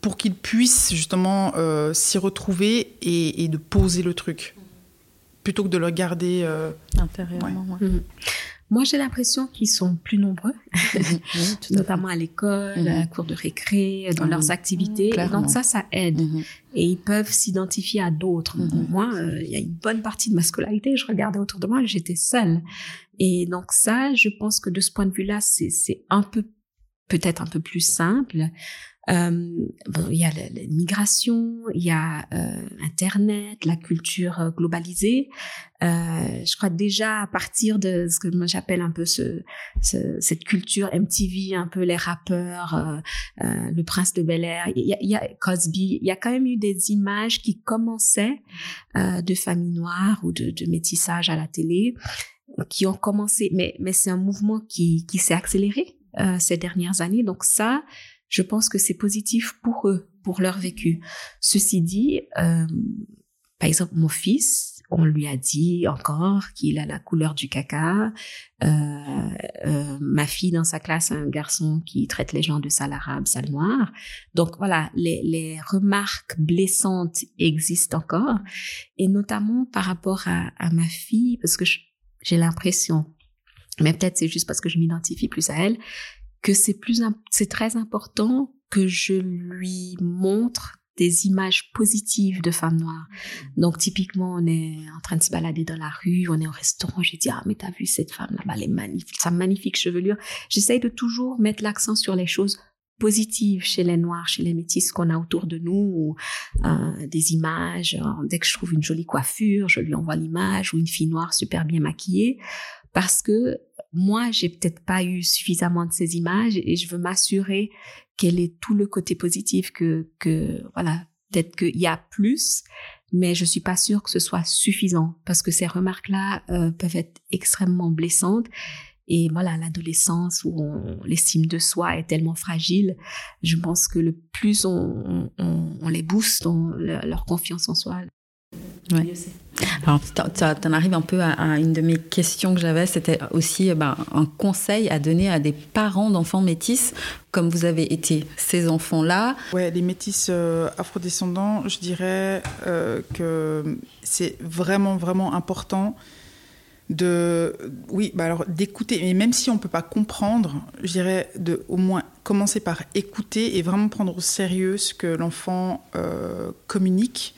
S2: pour qu'il puisse justement s'y retrouver et, et, de poser le truc, plutôt que de le garder
S1: intérieurement. Ouais.
S3: Ouais. Mmh. Moi, j'ai l'impression qu'ils sont plus nombreux, oui, notamment à, à l'école, mmh. à la cour de récré, dans mmh. leurs activités. Donc ça, ça aide. Mmh. Et ils peuvent s'identifier à d'autres. Moi, euh, il y a une bonne partie de ma scolarité, je regardais autour de moi, j'étais seule. Et donc ça, je pense que de ce point de vue-là, c'est un peu, peut-être un peu plus simple. Euh, bon, il y a la, la migration, il y a euh, Internet, la culture euh, globalisée. Euh, je crois déjà à partir de ce que moi j'appelle un peu ce, ce, cette culture MTV, un peu les rappeurs, euh, euh, le Prince de Bel Air, il y, a, il y a Cosby, il y a quand même eu des images qui commençaient de familles noires ou de, de métissage à la télé, qui ont commencé, mais mais c'est un mouvement qui qui s'est accéléré ces dernières années. Donc ça, je pense que c'est positif pour eux, pour leur vécu. Ceci dit, euh, par exemple, mon fils, on lui a dit encore qu'il a la couleur du caca. Euh, euh, ma fille dans sa classe a un garçon qui traite les gens de sale arabe, sale noir. Donc voilà, les, les remarques blessantes existent encore, et notamment par rapport à, à ma fille, parce que j'ai l'impression, mais peut-être c'est juste parce que je m'identifie plus à elle, que c'est plus c'est très important que je lui montre des images positives de femmes noires. Donc typiquement, on est en train de se balader dans la rue, on est au restaurant, j'ai dit ah mais t'as vu cette femme là-bas, elle est magnifique, sa magnifique chevelure. J'essaye de toujours mettre l'accent sur les choses positives chez les noirs, chez les métis qu'on a autour de nous, ou, euh, des images. Dès que je trouve une jolie coiffure, je lui envoie l'image ou une fille noire super bien maquillée, parce que moi, j'ai peut-être pas eu suffisamment de ces images et je veux m'assurer qu'elle ait tout le côté positif que, que voilà, peut-être qu'il y a plus, mais je suis pas sûre que ce soit suffisant parce que ces remarques-là euh, peuvent être extrêmement blessantes. Et voilà, l'adolescence où l'estime de soi est tellement fragile, je pense que le plus on, les booste dans leur confiance en soi,
S1: Ouais. Alors, tu en arrives un peu à, une de mes questions que j'avais, c'était aussi ben, un conseil à donner à des parents d'enfants métis, comme vous avez été ces enfants-là.
S2: Ouais, les métis euh, afrodescendants, je dirais euh, que c'est vraiment, vraiment important de, oui, bah alors d'écouter, mais même si on ne peut pas comprendre, je dirais de au moins commencer par écouter et vraiment prendre au sérieux ce que l'enfant euh, communique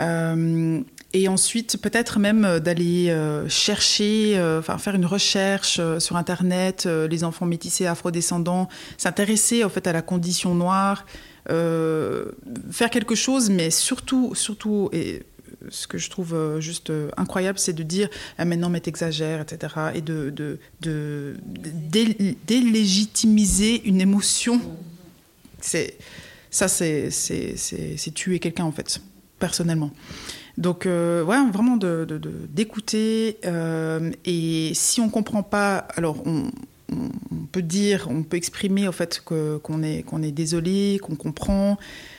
S2: euh, et ensuite, peut-être même euh, d'aller euh, chercher, enfin faire une recherche sur Internet, les enfants métissés afrodescendants, s'intéresser en fait à la condition noire, faire quelque chose, mais surtout, surtout, et ce que je trouve juste incroyable, c'est de dire ah, maintenant, mais t'exagères, etc. Et de, délégitimiser une émotion. Ça, c'est tuer quelqu'un, en fait personnellement. Donc, euh, vraiment d'écouter. Euh, et si on comprend pas, alors on, peut dire, on peut exprimer au fait qu'on est, qu'on est désolé, qu'on comprend.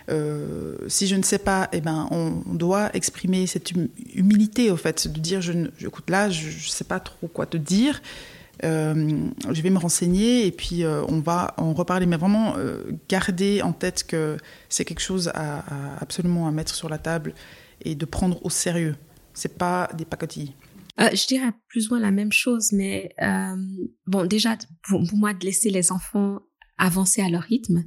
S2: Euh, si je ne sais pas, eh ben, on, doit exprimer cette hum, humilité, au fait, de dire, je, écoute, là, je ne sais pas trop quoi te dire. je vais me renseigner et puis on va en reparler. Mais vraiment garder en tête que c'est quelque chose à, absolument à mettre sur la table et de prendre au sérieux. C'est pas des pacotilles.
S3: Euh, je dirais plus ou moins la même chose, mais euh, bon, déjà, pour, moi, de laisser les enfants avancer à leur rythme.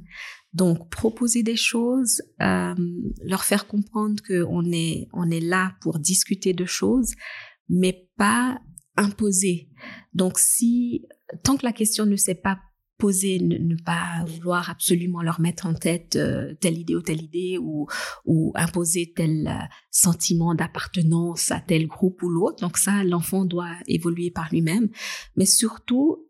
S3: Donc, proposer des choses, euh, leur faire comprendre qu'on est, on est là pour discuter de choses, mais pas imposer. Donc, si, tant que la question ne s'est pas poser, ne, pas vouloir absolument leur mettre en tête euh, telle idée ou telle idée ou, imposer tel euh, sentiment d'appartenance à tel groupe ou l'autre. Donc ça, l'enfant doit évoluer par lui-même. Mais surtout,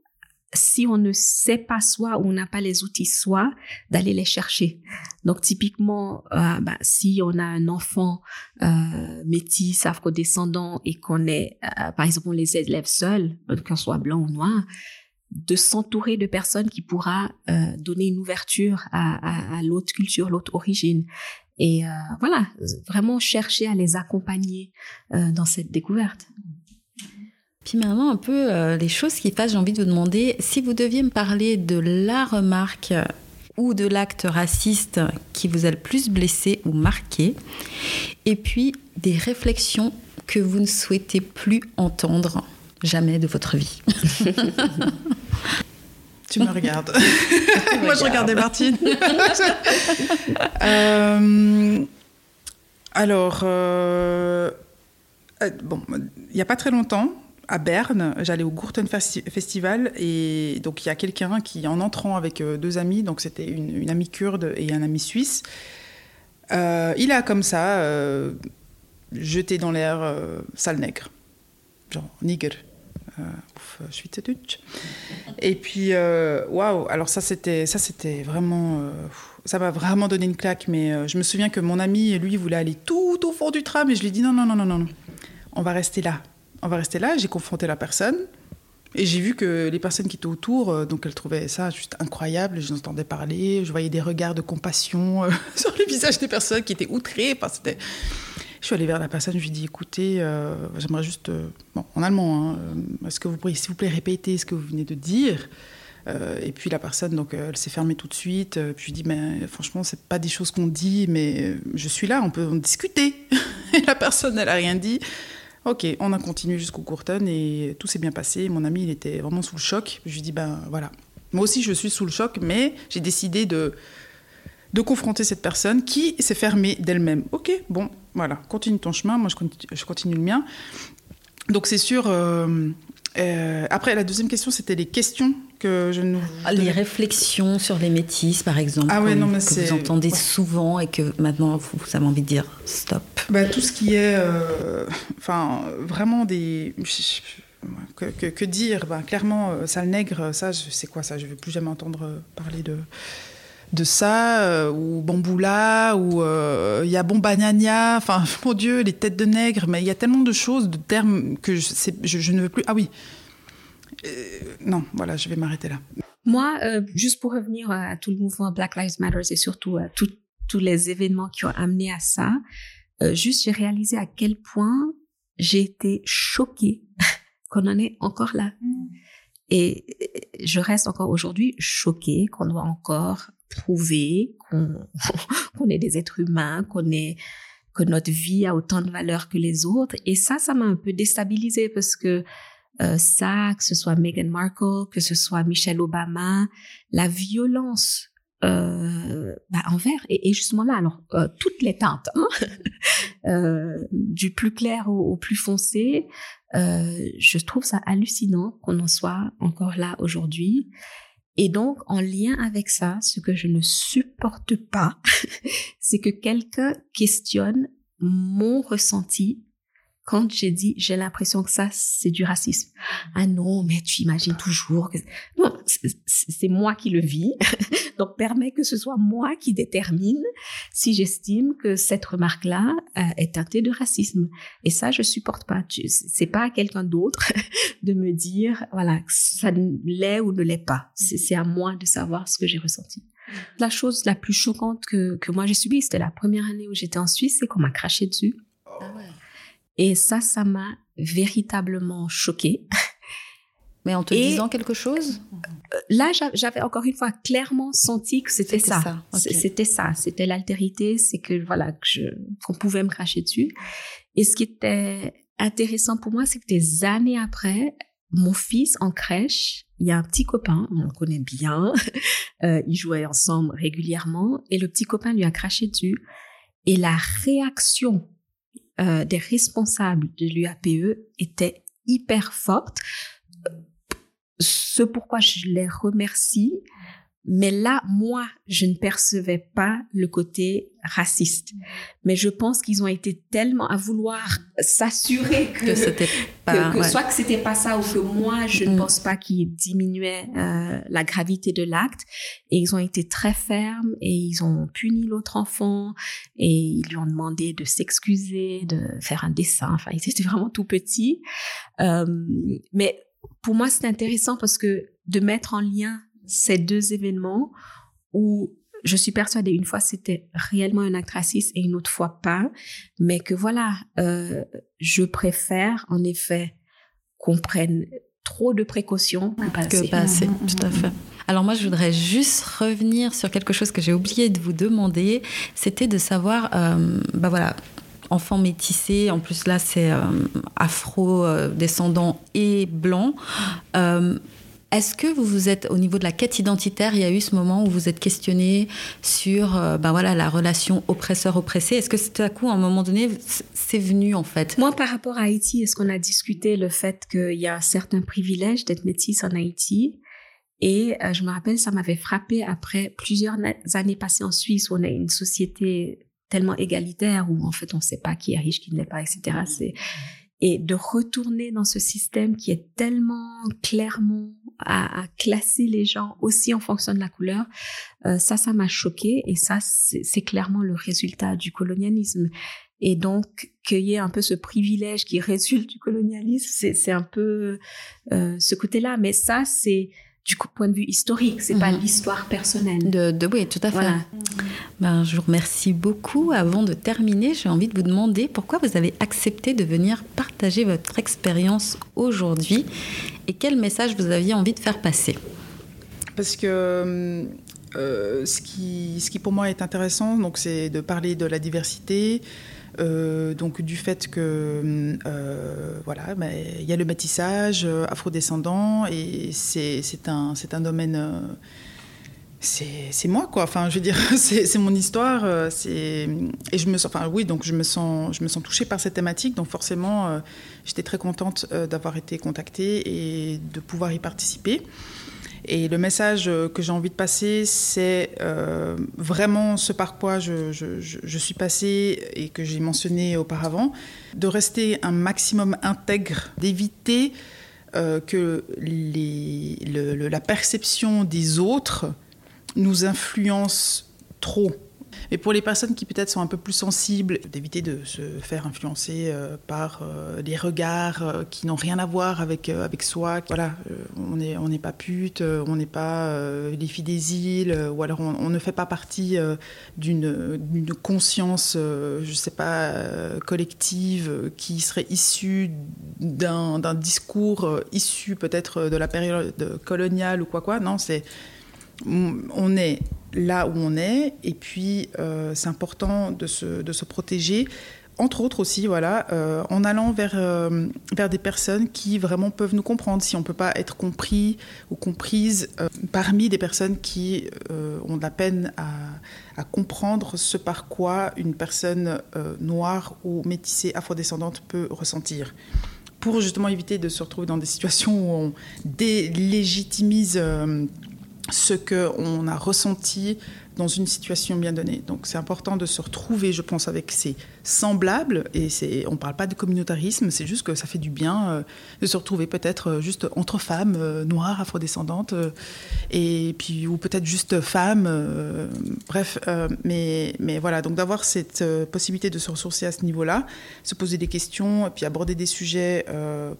S3: si on ne sait pas soi ou on n'a pas les outils soi, d'aller les chercher. Donc typiquement, euh, bah, si on a un enfant euh, métis, afrodescendant et qu'on est, par exemple, on les élève seuls, qu'on soit blanc ou noir, de s'entourer de personnes qui pourra euh, donner une ouverture à, l'autre culture, l'autre origine. Et euh, voilà, vraiment chercher à les accompagner euh, dans cette découverte.
S1: Puis maintenant, un peu les choses qui passent, j'ai envie de vous demander si vous deviez me parler de la remarque ou de l'acte raciste qui vous a le plus blessé ou marqué, et puis des réflexions que vous ne souhaitez plus entendre jamais de votre vie.
S2: tu me regardes. Moi, je regardais Martine. Euh, alors, euh, euh, bon, il n'y a pas très longtemps, à Berne, j'allais au Gurten Festival et donc il y a quelqu'un qui, en entrant avec deux amis, donc c'était une, amie kurde et un ami suisse, il a comme ça jeté dans l'air sale nègre, genre nigger. Euh, suis Et puis, euh, waouh, alors ça c'était, ça c'était vraiment, euh, ça m'a vraiment donné une claque. Mais je me souviens que mon ami, lui, voulait aller tout au fond du tram et je lui ai dit non, non, non, non, non, on va rester là. On va rester là. J'ai confronté la personne. Et j'ai vu que les personnes qui étaient autour, donc elles trouvaient ça juste incroyable. Je les entendais parler, je voyais des regards de compassion sur les visages des personnes qui étaient outrées. Enfin, c'était je suis allée vers la personne, je lui ai dit écoutez, euh, j'aimerais juste, euh, bon, en allemand, hein, euh, est-ce que vous pourriez, s'il vous plaît, répéter ce que vous venez de dire? Et puis la personne, donc, elle s'est fermée tout de suite. puis je dit mais franchement, c'est pas des choses qu'on dit, mais je suis là, on peut en discuter. et la personne, elle a rien dit. Ok, on a continué jusqu'au Courton et tout s'est bien passé. Mon ami, il était vraiment sous le choc. Je lui dit ben voilà, moi aussi je suis sous le choc, mais j'ai décidé de de confronter cette personne qui s'est fermée d'elle-même. Ok, bon, voilà, continue ton chemin, moi je continue, le mien. Donc c'est sûr. Euh, euh, après, la deuxième question, c'était les questions que je nous.
S1: Ah, les réflexions sur les métis, par exemple, ah ouais, non, mais que vous entendez souvent et que maintenant vous, avez envie de dire stop.
S2: Bah, tout ce qui est, euh, enfin, vraiment des. Que, dire? Bah, Clairement, sale nègre, ça, c'est quoi ça Je ne veux plus jamais entendre parler de de ça, ou bamboula, ou il y a bombanania, enfin, mon Dieu, les têtes de nègre, mais il y a tellement de choses, de termes que je, je ne veux plus. Ah oui, non, voilà, je vais m'arrêter là.
S3: Moi, juste pour revenir à tout le mouvement Black Lives Matter et surtout à tous les événements qui ont amené à ça, juste j'ai réalisé à quel point j'ai été choquée qu'on en est encore là. Mm. Et je reste encore aujourd'hui choquée qu'on doit encore prouver qu'on est des êtres humains, qu'on est que notre vie a autant de valeur que les autres. Et ça, ça m'a un peu déstabilisée parce que euh, ça, que ce soit Meghan Markle, que ce soit Michelle Obama, la violence euh, bah, envers et, justement là alors euh, toutes les teintes hein du plus clair au, plus foncé je trouve ça hallucinant qu'on en soit encore là aujourd'hui et donc en lien avec ça ce que je ne supporte pas c'est que quelqu'un questionne mon ressenti quand j'ai dit j'ai l'impression que ça c'est du racisme. Ah non, mais tu imagines toujours que non, c'est moi qui le vis. Donc permet que ce soit moi qui détermine si j'estime que cette remarque-là euh, est teintée de racisme. Et ça je supporte pas. C'est pas à quelqu'un d'autre de me dire voilà ça l'est ou ne l'est pas. C'est à moi de savoir ce que j'ai ressenti. La chose la plus choquante que, que moi j'ai subie, c'était la première année où j'étais en Suisse, c'est qu'on m'a craché dessus. Ah ouais. Et ça, ça m'a véritablement choquée.
S1: Mais en te disant quelque chose?
S3: Euh, Là, j'avais encore une fois clairement senti que c'était ça. C'était ça. C'était l'altérité. C'est que voilà, qu'on pouvait me cracher dessus. Et ce qui était intéressant pour moi, c'est que des années après, mon fils en crèche, il y a un petit copain, on le connaît bien, euh, ils jouaient ensemble régulièrement, et le petit copain lui a craché dessus. Et la réaction euh, des responsables de l'UAPE était hyper forte. Ce pourquoi je les remercie, mais là, moi, je ne percevais pas le côté raciste. Mais je pense qu'ils ont été tellement à vouloir s'assurer que, c'était pas, que, soit que c'était pas ça ou que moi, je ne mm. pense pas qu'ils diminuaient euh, la gravité de l'acte. Et ils ont été très fermes et ils ont puni l'autre enfant et ils lui ont demandé de s'excuser, de faire un dessin. Enfin, ils étaient vraiment tout petits. Euh, mais pour moi, c'est intéressant parce que de mettre en lien ces deux événements où je suis persuadée une fois c'était réellement un acte raciste et une autre fois pas, mais que voilà, euh, je préfère en effet qu'on prenne trop de précautions que pas
S1: assez.
S3: Que
S1: tout à fait. Alors moi, je voudrais juste revenir sur quelque chose que j'ai oublié de vous demander. C'était de savoir, euh, bah voilà, enfant métissé, en plus là c'est euh, afro-descendant et blanc. Est-ce que vous vous êtes, au niveau de la quête identitaire, il y a eu ce moment où vous êtes questionné sur euh, ben voilà, la relation oppresseur-oppressé? Est-ce que c'est à coup, à un moment donné, c'est venu en fait?
S3: Moi, par rapport à Haïti, est-ce qu'on a discuté le fait qu'il y a certains privilèges d'être métisse en Haïti? Et euh, je me rappelle, ça m'avait frappé après plusieurs années passées en Suisse où on a une société tellement égalitaire où en fait on ne sait pas qui est riche, qui ne l'est pas, etc. Et de retourner dans ce système qui est tellement clairement à, à classer les gens aussi en fonction de la couleur, euh, ça, ça m'a choqué et ça, c'est clairement le résultat du colonialisme. Et donc, qu'il y ait un peu ce privilège qui résulte du colonialisme, c'est un peu euh, ce côté-là. Mais ça, c'est du point de vue historique, c'est pas mhm. l'histoire personnelle.
S1: De, de, oui, tout à fait. Ben, je vous remercie beaucoup. Avant de terminer, j'ai envie de vous demander pourquoi vous avez accepté de venir partager votre expérience aujourd'hui et quel message vous aviez envie de faire passer.
S2: Parce que euh, ce, qui, ce qui pour moi est intéressant, donc, c'est de parler de la diversité, euh, donc du fait que euh, voilà, bah, il y a le bâtissage euh, afrodescendant et c'est un, un domaine c'est moi quoi. Enfin je veux dire c'est mon histoire et je me sens enfin oui donc je me sens je me sens touchée par cette thématique. Donc forcément j'étais très contente d'avoir été contactée et de pouvoir y participer et le message euh, que j'ai envie de passer, c'est euh, vraiment ce par quoi je, suis passée et que j'ai mentionné auparavant, de rester un maximum intègre, d'éviter euh, que la perception des autres nous influence trop. Mais pour les personnes qui peut-être sont un peu plus sensibles, d'éviter de se faire influencer euh, par euh, des regards euh, qui n'ont rien à voir avec, avec soi. Voilà, on n'est on n'est pas pute, on n'est pas les filles des îles, ou alors on, ne fait pas partie d'une conscience, je ne sais pas, collective qui serait issue d'un discours issu peut-être de la période coloniale ou quoi quoi. Non, c'est on est là où on est, et puis euh, c'est important de se, de se, protéger, entre autres aussi, voilà, euh, en allant vers, euh, vers des personnes qui vraiment peuvent nous comprendre, si on ne peut pas être compris ou comprise parmi des personnes qui ont de la peine à, à, comprendre ce par quoi une personne noire ou métissée afrodescendante peut ressentir. Pour justement éviter de se retrouver dans des situations où on délégitimise ce qu'on a ressenti dans une situation bien donnée. Donc c'est important de se retrouver, je pense, avec ses semblables. Et on ne parle pas de communautarisme, c'est juste que ça fait du bien euh, de se retrouver peut-être euh, juste entre femmes euh, noires, afrodescendantes, et puis ou peut-être juste femmes. bref, mais, mais voilà, donc d'avoir cette possibilité de se ressourcer à ce niveau-là, se poser des questions, puis aborder des sujets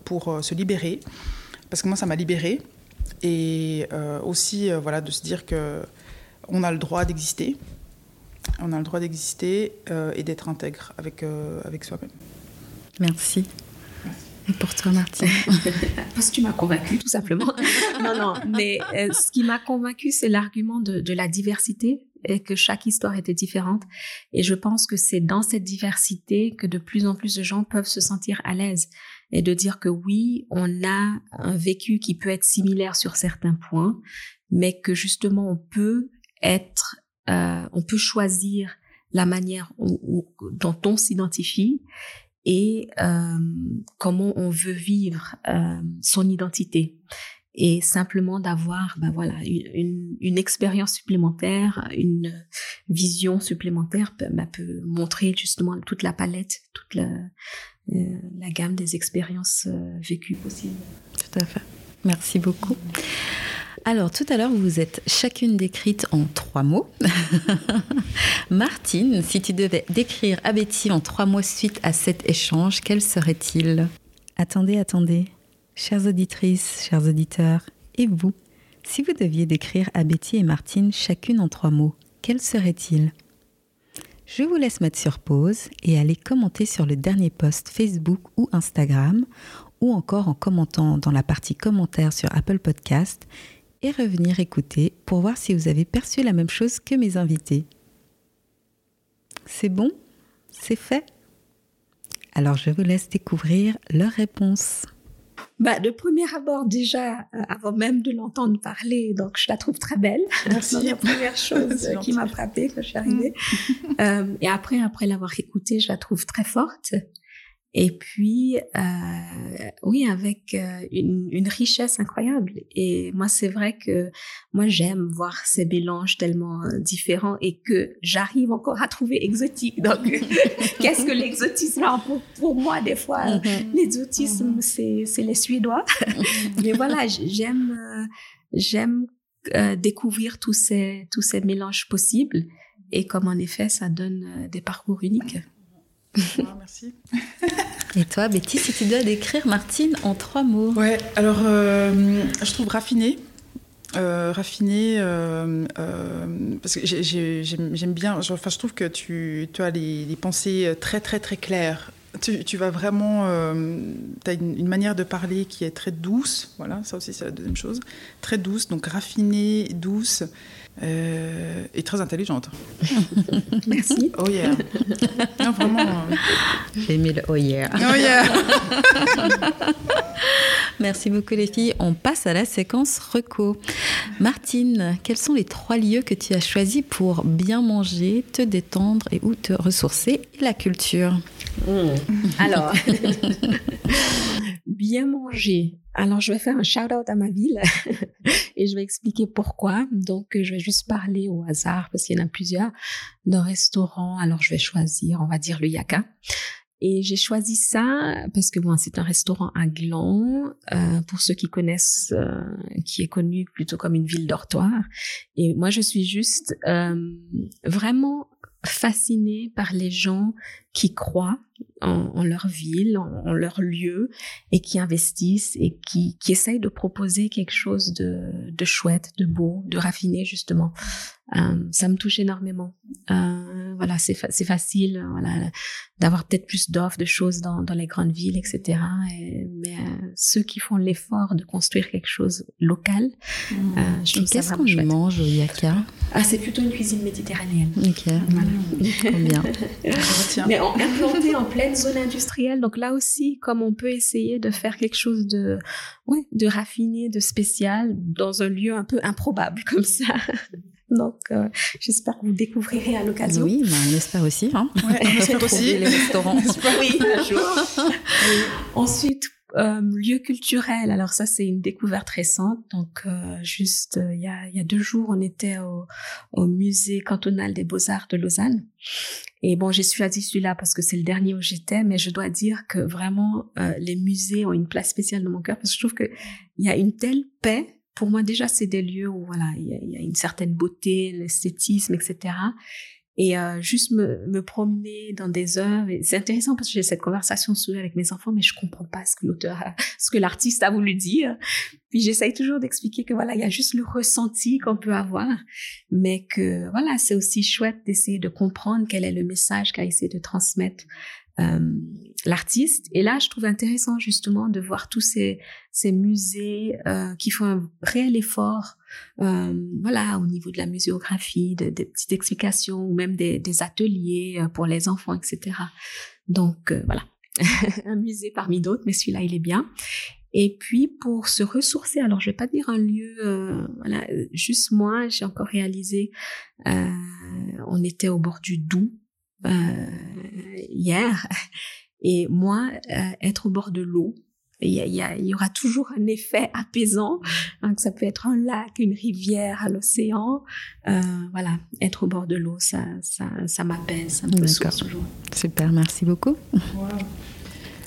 S2: pour se libérer. Parce que moi, ça m'a libérée et euh, aussi euh, voilà de se dire que on a le droit d'exister, on a le droit d'exister euh, et d'être intègre avec avec soi-même.
S1: Merci. Et pour toi, Martine
S3: Parce que tu m'as convaincue, tout simplement. non, non, mais ce qui m'a convaincue, c'est l'argument de, de, la diversité et que chaque histoire était différente. Et je pense que c'est dans cette diversité que de plus en plus de gens peuvent se sentir à l'aise et de dire que oui, on a un vécu qui peut être similaire sur certains points, mais que justement on peut être, euh, on peut choisir la manière dont on s'identifie et euh, comment on veut vivre euh, son identité. Et simplement d'avoir ben voilà une, expérience supplémentaire une vision supplémentaire peut, ben, peut montrer justement toute la palette toute la, la gamme des expériences euh, vécues possibles.
S1: Tout à fait. Merci beaucoup. Alors, tout à l'heure, vous vous êtes chacune décrite en trois mots. Martine, si tu devais décrire Abeti en trois mots suite à cet échange, quel serait-il? Attendez, attendez. Chères auditrices, chers auditeurs, et vous, si vous deviez décrire Abeti et Martine chacune en trois mots, quel serait-il? Je vous laisse mettre sur pause et aller commenter sur le dernier post Facebook ou Instagram ou encore en commentant dans la partie commentaires sur Apple Podcast et revenir écouter pour voir si vous avez perçu la même chose que mes invités. C'est bon? C'est fait? Alors je vous laisse découvrir leurs réponses
S3: bah, de premier abord, déjà, euh, avant même de l'entendre parler, donc je la trouve très belle. C'est la première chose qui m'a frappée quand je suis arrivée. Mm. euh, et après, après l'avoir écoutée, je la trouve très forte. Et puis, euh, oui, avec euh, une, une, richesse incroyable. Et moi, c'est vrai que moi, j'aime voir ces mélanges tellement euh, différents et que j'arrive encore à trouver exotique. Donc, qu'est-ce que l'exotisme pour, pour, moi, des fois, mm-hmm. l'exotisme, mm-hmm. c'est les Suédois. Mais voilà, j'aime j'aime découvrir tous ces, tous ces mélanges possibles et comme en effet, ça donne des parcours uniques.
S2: Ah, merci.
S1: Et toi, Betty, si tu dois décrire Martine en trois mots
S2: Ouais, alors euh, je trouve raffinée. Euh, raffinée, euh, parce que j'aime bien, enfin, je trouve que tu, tu as les, pensées très très très claires. Tu, tu vas vraiment, tu as une, une, manière de parler qui est très douce, voilà, ça aussi c'est la deuxième chose, très douce, donc raffinée, douce, euh, et très intelligente.
S3: Merci.
S2: Oh yeah. Non, vraiment. Euh,
S1: J'ai aimé le oh yeah.
S2: Oh yeah.
S1: Merci beaucoup les filles. On passe à la séquence reco. Martine, quels sont les trois lieux que tu as choisis pour bien manger, te détendre et ou te ressourcer et la culture?
S3: Mmh. Alors, bien manger. Alors, je vais faire un shout-out à ma ville et je vais expliquer pourquoi. Donc, je vais juste parler au hasard parce qu'il y en a plusieurs d'un restaurant. Alors, je vais choisir, on va dire le Yaka. Et j'ai choisi ça parce que bon, c'est un restaurant à Gland, euh, pour ceux qui connaissent, euh, qui est connu plutôt comme une ville dortoir. Et moi, je suis juste euh, vraiment fascinée par les gens qui croient en, leur ville, en, leur lieu, et qui investissent et qui, qui essayent de proposer quelque chose de, de chouette, de beau, de raffiné justement. Euh, ça me touche énormément. Euh, voilà, c'est facile, voilà, d'avoir peut-être plus d'offres, de choses dans, dans les grandes villes, etc. mais euh, ceux qui font l'effort de construire quelque chose local,
S1: mmh. je trouve Qu'est-ce qu'on mange au Yaka?
S3: Ah, c'est plutôt une cuisine méditerranéenne.
S1: Ok, voilà. Trop bien.
S3: mais en, implanté en pleine zone industrielle, donc là aussi, comme on peut essayer de faire quelque chose de, ouais, de raffiné, de spécial, dans un lieu un peu improbable comme ça. Donc, euh, j'espère que vous découvrirez à l'occasion.
S1: Oui, bah, on espère aussi. Hein.
S2: Ouais, on espère aussi.
S1: les restaurants.
S3: oui, un jour. Ensuite, euh, lieu culturel. Alors ça, c'est une découverte récente. Donc, euh, juste euh, il y, a, y, a, deux jours, on était au, au musée cantonal des beaux-arts de Lausanne. Et bon, j'ai choisi celui-là parce que c'est le dernier où j'étais, mais je dois dire que vraiment, euh, les musées ont une place spéciale dans mon cœur parce que je trouve qu'il y a une telle paix pour moi déjà c'est des lieux où voilà il y a, une certaine beauté l'esthétisme etc et euh, juste me, me, promener dans des œuvres c'est intéressant parce que j'ai cette conversation souvent avec mes enfants mais je comprends pas ce que l'auteur ce que l'artiste a voulu dire puis j'essaye toujours d'expliquer que voilà il y a juste le ressenti qu'on peut avoir mais que voilà c'est aussi chouette d'essayer de comprendre quel est le message qu'a essayé de transmettre euh, l'artiste. Et là, je trouve intéressant justement de voir tous ces, ces musées euh, qui font un réel effort, voilà, au niveau de la muséographie, de, des petites explications ou même des, ateliers euh, pour les enfants, etc. Donc euh, voilà, un musée parmi d'autres, mais celui-là, il est bien. Et puis pour se ressourcer, alors je vais pas dire un lieu, euh, voilà, juste moi, j'ai encore réalisé, on était au bord du Doubs hier et moi, euh, être au bord de l'eau, il y, y, y, aura toujours un effet apaisant. Donc ça peut être un lac, une rivière, à l'océan. Euh, voilà, être au bord de l'eau, ça, ça, ça m'apaise, ça me toujours.
S1: Super, merci beaucoup.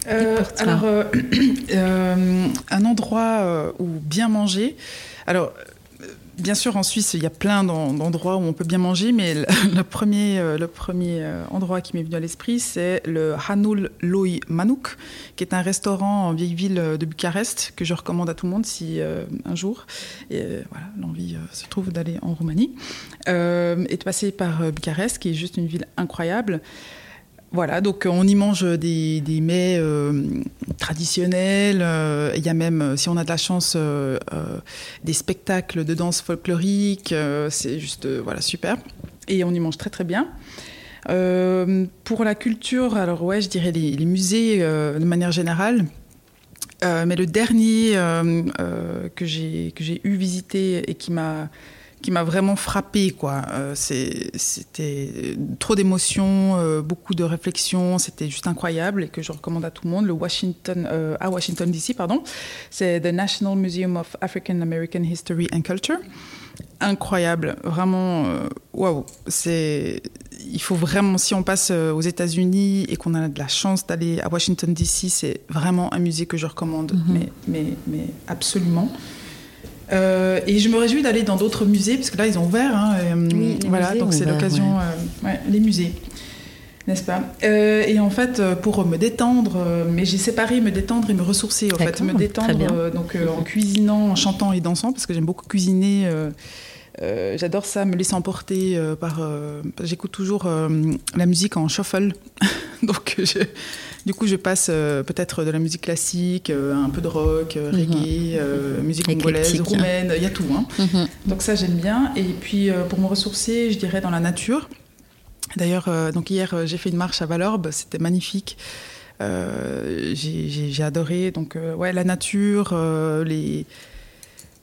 S2: Euh, alors, euh, euh, un endroit où bien manger. Alors, Bien sûr, en Suisse, il y a plein d'endroits où on peut bien manger, mais le, premier, euh, le premier euh, endroit qui m'est venu à l'esprit, c'est le Hanul Loi Manouk, qui est un restaurant en vieille ville de Bucarest que je recommande à tout le monde si euh, un jour l'envie se trouve d'aller en Roumanie et de passer par Bucarest, qui est juste une ville incroyable. Voilà, donc on y mange des, mets euh, traditionnels. Euh, il y a même, si on a de la chance, euh, des spectacles de danse folklorique. c'est juste, voilà, super. Et on y mange très très bien. pour la culture, alors ouais, je dirais les, les musées de manière générale. mais le dernier que j'ai eu visité et qui m'a qui m'a vraiment frappé quoi. Euh, c'était trop d'émotions euh, beaucoup de réflexions c'était juste incroyable et que je recommande à tout le monde. Le Washington euh, à Washington DC pardon. C'est the National Museum of African American History and Culture. Incroyable vraiment waouh. C'est il faut vraiment si on passe aux États-Unis et qu'on a de la chance d'aller à Washington DC c'est vraiment un musée que je recommande mm -hmm. mais mais mais absolument euh, et je me réjouis d'aller dans d'autres musées, parce que là, ils ont ouvert. Hein,
S1: oui,
S2: voilà, donc c'est l'occasion. Ouais. Euh, ouais, les musées, n'est-ce pas? Euh, Et en fait, pour me détendre, mais j'ai séparé me détendre et me ressourcer. En fait, me détendre donc, en cuisinant, en chantant et dansant, parce que j'aime beaucoup cuisiner. Euh, j'adore ça, me laisser emporter euh, par. Euh, J'écoute toujours la musique en shuffle. Donc, je, du coup, je passe peut-être de la musique classique, un peu de rock, reggae, -hmm. musique congolaise, roumaine, il y a tout. Hein. -hmm. Donc, ça, j'aime bien. Et puis, pour me ressourcer, je dirais dans la nature. D'ailleurs, donc hier, j'ai fait une marche à Valorbe, c'était magnifique. j'ai adoré. Donc, ouais, la nature, les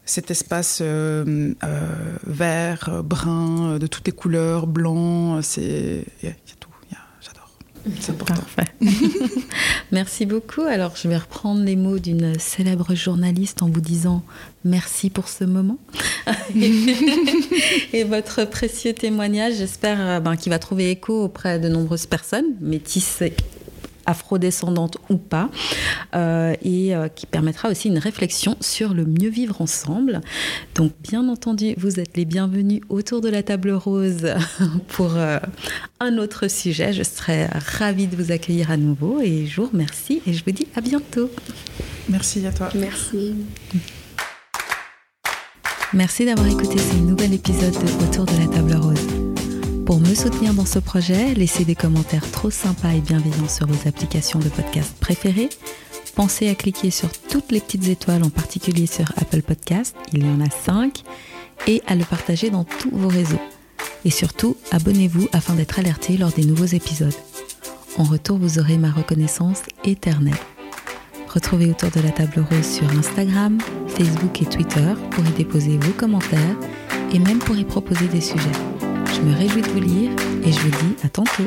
S2: cet espace euh, euh, vert, brun, euh, de toutes les couleurs, blanc, c'est il y, a tout, j'adore. C'est important.
S1: Parfait. merci beaucoup. Alors je vais reprendre les mots d'une célèbre journaliste en vous disant merci pour ce moment et votre précieux témoignage. J'espère ben, qu'il va trouver écho auprès de nombreuses personnes métissées afrodescendante ou pas, euh, et euh, qui permettra aussi une réflexion sur le mieux vivre ensemble. Donc, bien entendu, vous êtes les bienvenus autour de la table rose pour euh, un autre sujet. Je serai ravie de vous accueillir à nouveau et je vous remercie et je vous dis à bientôt.
S2: Merci à toi.
S3: Merci.
S1: Merci d'avoir écouté ce nouvel épisode de Autour de la table rose. Pour me soutenir dans ce projet, laissez des commentaires trop sympas et bienveillants sur vos applications de podcast préférées. Pensez à cliquer sur toutes les petites étoiles, en particulier sur Apple Podcast, il y en a 5, et à le partager dans tous vos réseaux. Et surtout, abonnez-vous afin d'être alerté lors des nouveaux épisodes. En retour, vous aurez ma reconnaissance éternelle. Retrouvez autour de la table rose sur Instagram, Facebook et Twitter pour y déposer vos commentaires et même pour y proposer des sujets. Je me réjouis de vous lire et je vous dis à tantôt.